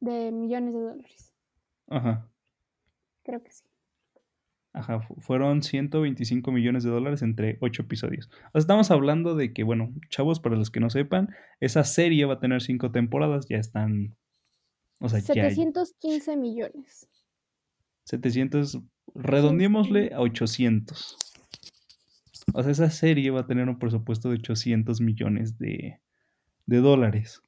de millones de dólares. Ajá. Creo que sí. Ajá, fu- fueron 125 millones de dólares entre 8 episodios. O sea, estamos hablando de que, bueno, chavos, para los que no sepan, esa serie va a tener 5 temporadas, ya están, o sea, ya 715 millones. 700, redondeémosle a 800. O sea, esa serie va a tener un presupuesto de 800 millones de, de dólares.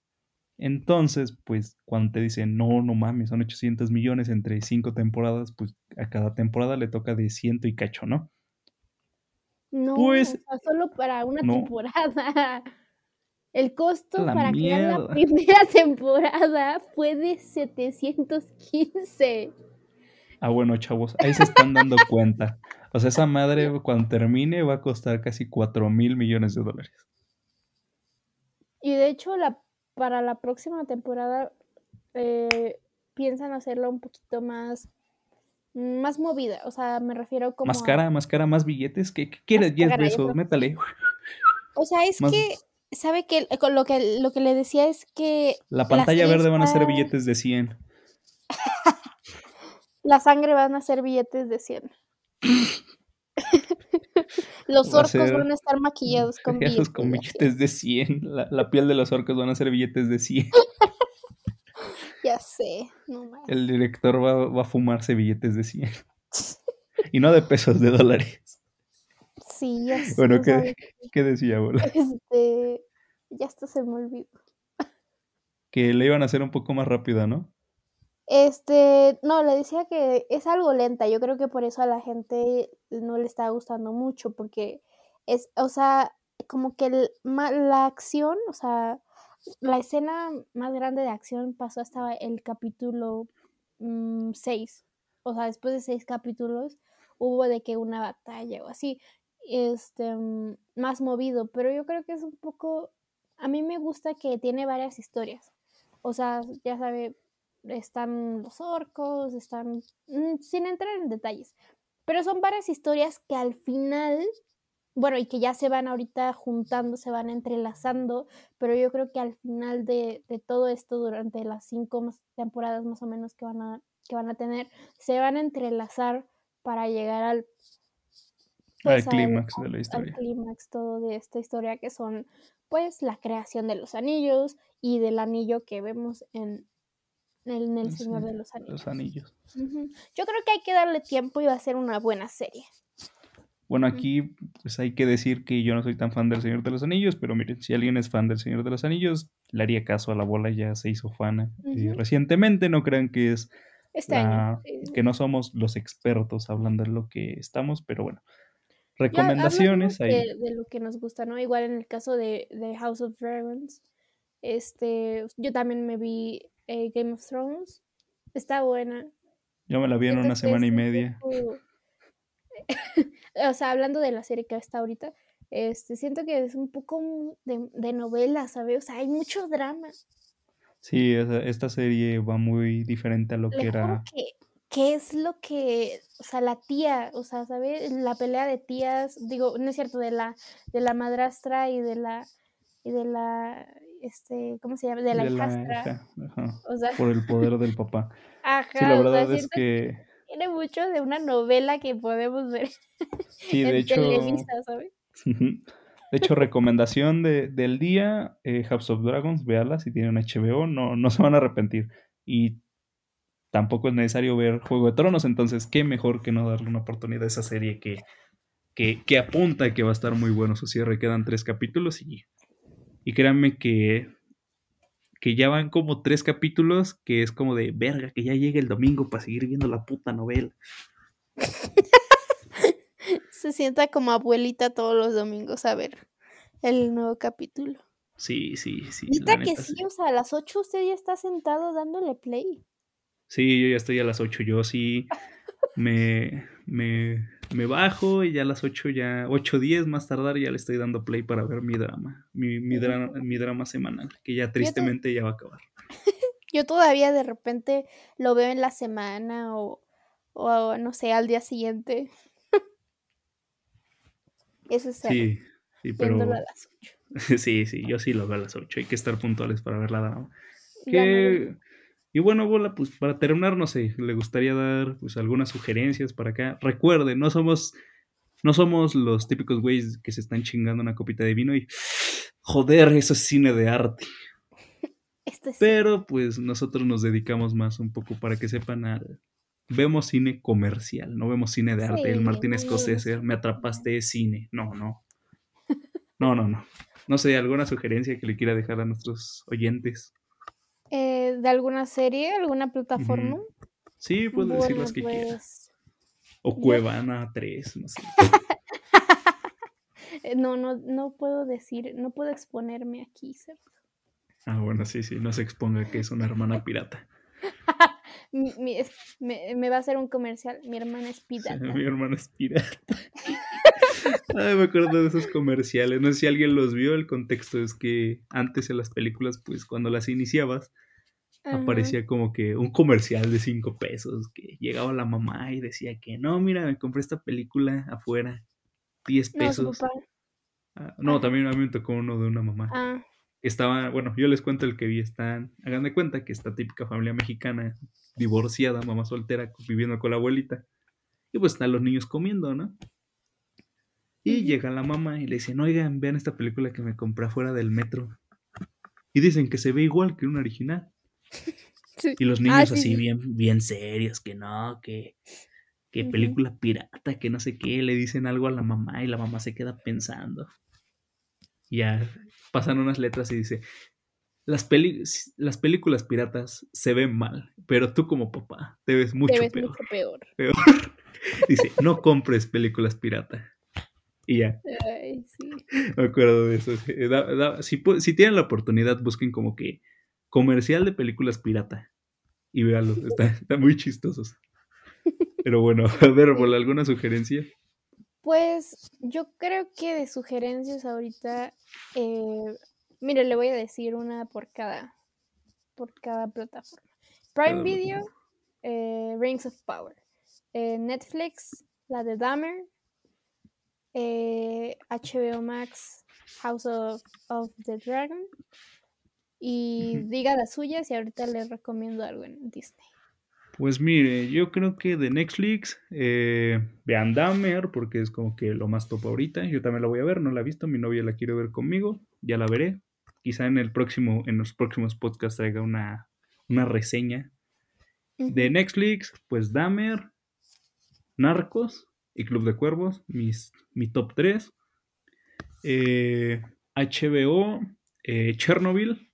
Entonces, pues, cuando te dicen, no, no mames, son 800 millones entre 5 temporadas, pues a cada temporada le toca de ciento y cacho, ¿no? No, Pues, o sea, solo para una no. temporada. [LAUGHS] El costo La para crear la mierda. primera [LAUGHS] temporada fue de 715. Ah, bueno, chavos, ahí se están dando [LAUGHS] cuenta. O sea, esa madre cuando termine va a costar casi 4 mil millones de dólares. Y de hecho, la, para la próxima temporada eh, piensan hacerla un poquito más, más movida. O sea, me refiero como. Más a- cara, más cara, más billetes. ¿Qué, qué quieres? Más 10 cara, yo besos, creo métale. [LAUGHS] O sea, es Más- que, ¿sabe que Con lo que lo que le decía es que La pantalla verde van a ser billetes de 100. [LAUGHS] la sangre van a ser billetes de 100. [LAUGHS] Los a orcos ser van a estar maquillados [LAUGHS] con billetes. con de billetes de 100. La, la piel de los orcos van a ser billetes de 100. 100. [LAUGHS] Ya sé, no mames. El director va, va a fumarse billetes de 100. [LAUGHS] Y no de pesos, de dólares. Sí, ya sé. Bueno, ¿qué, decía, abuela? este, ya hasta se me olvidó. Que le iban a hacer un poco más rápida, ¿no? Este, no, le decía que es algo lenta. Yo creo que por eso a la gente no le está gustando mucho, porque es, o sea, como que el- la acción, o sea, la escena más grande de acción pasó hasta el capítulo 6. O sea, después de seis capítulos hubo de que una batalla o así, este, mm, más movido, pero yo creo que es un poco, a mí me gusta que tiene varias historias. O sea, ya sabe, están los orcos, están, mm, sin entrar en detalles, pero son varias historias que al final, bueno, y que ya se van ahorita juntando, se van entrelazando, pero yo creo que al final de, de todo esto, durante las cinco más- temporadas más o menos que van, a, que van a tener, se van a entrelazar para llegar al, pues, Al al- clímax de la al historia. clímax todo de esta historia que son pues la creación de los anillos y del anillo que vemos en, en El Sí, Señor de los Anillos. Los anillos. Ujú. Yo creo que hay que darle tiempo y va a ser una buena serie. Bueno, aquí pues hay que decir que yo no soy tan fan del Señor de los Anillos, pero miren, si alguien es fan del Señor de los Anillos, le haría caso a la bola, ya se hizo fan eh, Ujú. recientemente, no crean que es Este la- año. sí. que no somos los expertos hablando de lo que estamos, pero bueno. Recomendaciones ahí. De, de, lo que nos gusta, ¿no? Igual en el caso de, de House of Dragons, este, yo también me vi eh, Game of Thrones. Está buena. Yo me la vi en una semana y media. [LAUGHS] o sea, hablando de la serie que está ahorita, este, siento que es un poco de, de novela, ¿sabes? O sea, hay mucho drama. Sí, esta serie va muy diferente a lo que era. Que, ¿Qué es lo que, o sea, la tía, o sea, ¿sabes? La pelea de tías, digo, no es cierto, de la, de la madrastra y de la, y de la, este, ¿cómo se llama? De la hijastra. O sea, por el poder del [LAUGHS] papá. Ajá, sí, la verdad es que... Tiene mucho de una novela que podemos ver sí, [LAUGHS] de hecho, ¿sabes? De hecho, recomendación de, del día, eh, House of Dragons, véala si tienen HBO, no, no se van a arrepentir. Y tampoco es necesario ver Juego de Tronos, entonces qué mejor que no darle una oportunidad a esa serie que, que, que apunta que va a estar muy bueno su cierre. Quedan tres capítulos y, y créanme que, que ya van como tres capítulos que es como de verga, que ya llegue el domingo para seguir viendo la puta novela. [LAUGHS] se sienta como abuelita todos los domingos a ver el nuevo capítulo. Sí, sí, sí. Neta que sí, o sea, a las 8 usted ya está sentado dándole play. Sí, yo ya estoy a las 8, yo sí me, [LAUGHS] me, me bajo y ya a las 8 ya, 8 10 más tardar ya le estoy dando play para ver mi drama, mi, mi, drama, mi drama semanal, que ya tristemente ya va a acabar. [LAUGHS] yo todavía de repente lo veo en la semana o, o no sé, al día siguiente. [LAUGHS] Eso es Sí, sí, pero... A las 8. [LAUGHS] sí, sí, yo sí lo veo a las 8. Hay que estar puntuales para ver la dama. Y bueno, Bola, pues para terminar, no sé, le gustaría dar pues algunas sugerencias para acá. Recuerden, no somos, no somos los típicos güeyes que se están chingando una copita de vino y joder, eso es cine de arte. [LAUGHS] Pero pues nosotros nos dedicamos más un poco para que sepan al, vemos cine comercial, no vemos cine de arte. el Martín Scorsese, me atrapaste cine. No, no. [LAUGHS] No, no, no. No sé, ¿alguna sugerencia que le quiera dejar a nuestros oyentes? Eh, ¿De alguna serie, alguna plataforma? Sí, puedes decir las que quieras. Pues, o Cuevana 3, no sé. [LAUGHS] Eh, no, no, no puedo decir, no puedo exponerme aquí, ¿cierto? Ah, bueno, sí, sí, no se exponga que es una hermana pirata. [LAUGHS] me, va a hacer un comercial. Mi hermana es pirata. mi hermana es pirata. [LAUGHS] Ay, me acuerdo de esos comerciales. No sé si alguien los vio. El contexto es que antes en las películas, pues cuando las iniciabas, aparecía como que un comercial de cinco pesos. Que llegaba la mamá y decía que no, mira, me compré esta película afuera. 10 pesos. Ah, no, también a mí me tocó uno de una mamá. Ah. Estaba, bueno, yo les cuento el que vi. Están, hagan de cuenta que esta típica familia mexicana divorciada, mamá soltera, viviendo con la abuelita. Y pues están los niños comiendo, ¿no? Y llega la mamá y le dicen, oigan, vean esta película que me compré afuera del metro. Y dicen que se ve igual que un original. Y los niños ah, así bien, bien serios, que no, que, que película pirata, que no sé qué, le dicen algo a la mamá y la mamá se queda pensando. Ya pasan unas letras y dice, las, las películas piratas se ven mal, pero tú como papá te ves mucho peor. [LAUGHS] peor. Dice, no compres películas pirata. Y ya. [LAUGHS] Me acuerdo de eso. si, si, tienen la oportunidad, busquen como que comercial de películas pirata. Y véanlos, [LAUGHS] están muy chistosos. Pero bueno, a ver, ¿alguna sugerencia? Pues yo creo que de sugerencias ahorita eh, Mire, le voy a decir una por cada, por cada plataforma. Prime Video, eh, Rings of Power. Eh, Netflix, la de Dahmer. HBO eh, Max, House of, the Dragon. Y diga las suyas y ahorita les recomiendo algo en Disney. Pues mire, yo creo que de Netflix, vean Dahmer, porque es como que lo más top ahorita. Yo también la voy a ver, no la he visto, mi novia la quiere ver conmigo, ya la veré quizá en el próximo, en los próximos podcasts traiga una, reseña. De Netflix, pues Dahmer, Narcos y Club de Cuervos, mis, mi top 3. HBO, eh, eh, Chernobyl.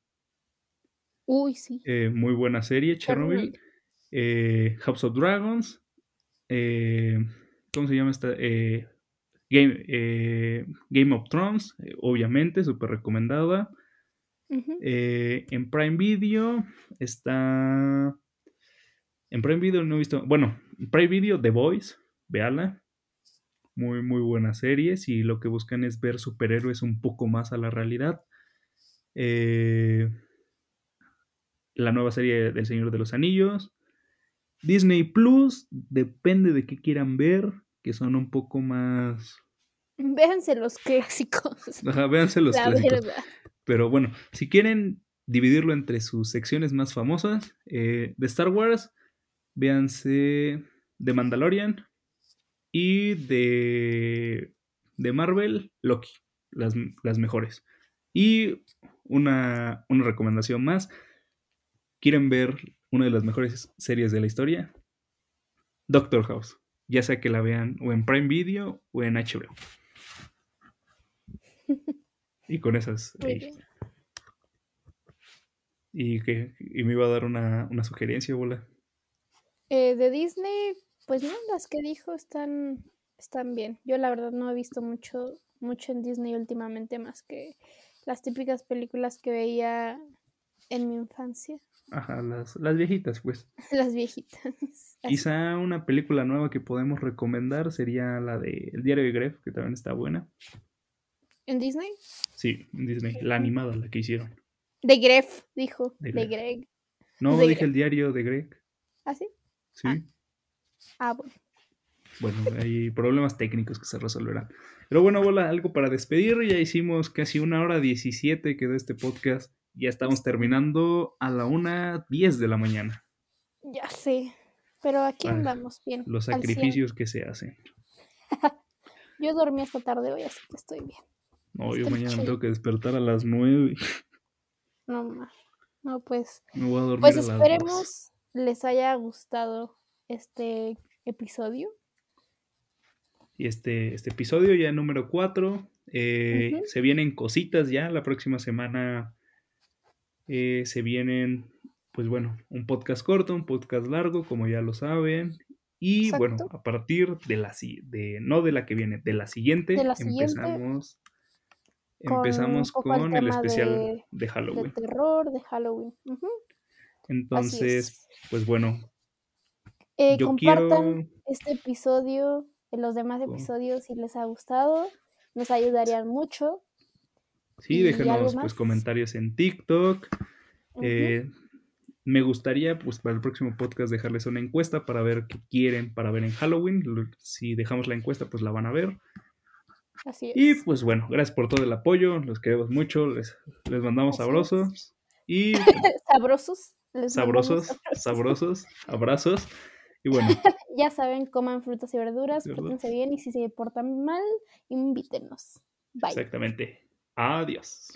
Uy, sí. Eh, muy buena serie, Chernobyl. House of Dragons. ¿Cómo se llama esta? Game, eh, Game of Thrones, eh, obviamente, súper recomendada. Eh, en Prime Video está. En Prime Video no he visto. Bueno, en Prime Video, The Voice, véala. Muy, muy buena serie. Si lo que buscan es ver superhéroes un poco más a la realidad. Eh, la nueva serie del Señor de los Anillos. Disney Plus, depende de qué quieran ver, que son un poco más. Véanse los clásicos. Ajá, véanse los la clásicos. verdad. Pero bueno, si quieren dividirlo entre sus secciones más famosas, eh, de Star Wars, véanse de Mandalorian y de, de Marvel, Loki, las, las mejores. Y una, una recomendación más, ¿quieren ver una de las mejores series de la historia? Doctor House, ya sea que la vean o en Prime Video o en HBO. Y con esas... [LAUGHS] Bien. Y, que, y me iba a dar una, una sugerencia, bola. Eh, de Disney, pues no, las que dijo están, están bien. Yo la verdad no he visto mucho, mucho en Disney últimamente más que las típicas películas que veía en mi infancia, Ajá, las, las viejitas, pues. [LAUGHS] las viejitas. [LAUGHS] Quizá una película nueva que podemos recomendar sería la de El diario de Gref, que también está buena. ¿En Disney? Sí, en Disney, la animada, la que hicieron. De Gref, dijo. De De, Gref. Greg. No, De dije Gref. el diario de Greg. ¿Ah, sí? Sí. Ah. Ah, bueno. Bueno, hay problemas técnicos que se resolverán. Pero bueno, bola, algo para despedir. Ya hicimos casi una hora 17 quedó este podcast. Ya estamos terminando a la una 10 de la mañana. Ya sé. Pero aquí Ah, andamos bien. Los sacrificios que se hacen. [LAUGHS] Yo dormí esta tarde hoy, así que estoy bien. No, yo mañana me tengo que despertar a las 9. No más. No, pues. Me voy a dormir Pues a las 2. esperemos les haya gustado este episodio. Y este, este episodio ya número 4. Ujú. Se vienen cositas ya. La próxima semana eh, se vienen, pues bueno, un podcast corto, un podcast largo, como ya lo saben. Y bueno, a partir de la si- de no de la que viene, de la siguiente, De la siguiente, empezamos con empezamos el con el especial de- de, De Halloween. terror, de Halloween. Entonces, es. pues bueno, Eh, yo compartan quiero este episodio, en los demás episodios si les ha gustado. Nos ayudarían mucho. Sí, ¿Y algo déjenos pues comentarios en TikTok. Eh, me gustaría, pues, para el próximo podcast dejarles una encuesta para ver qué quieren para ver en Halloween. Lo- Si dejamos la encuesta, pues la van a ver. Así Y es. pues bueno, gracias por todo el apoyo. Los queremos mucho. Les, les mandamos Así es. sabrosos. Y [LAUGHS] Sabrosos. Les sabrosos, sabrosos. sabrosos, abrazos. Y [LAUGHS] bueno, Ya saben, coman frutas y verduras, Verduras. pórtense bien y si se portan mal, invítenos. Bye. exactamente. Adiós.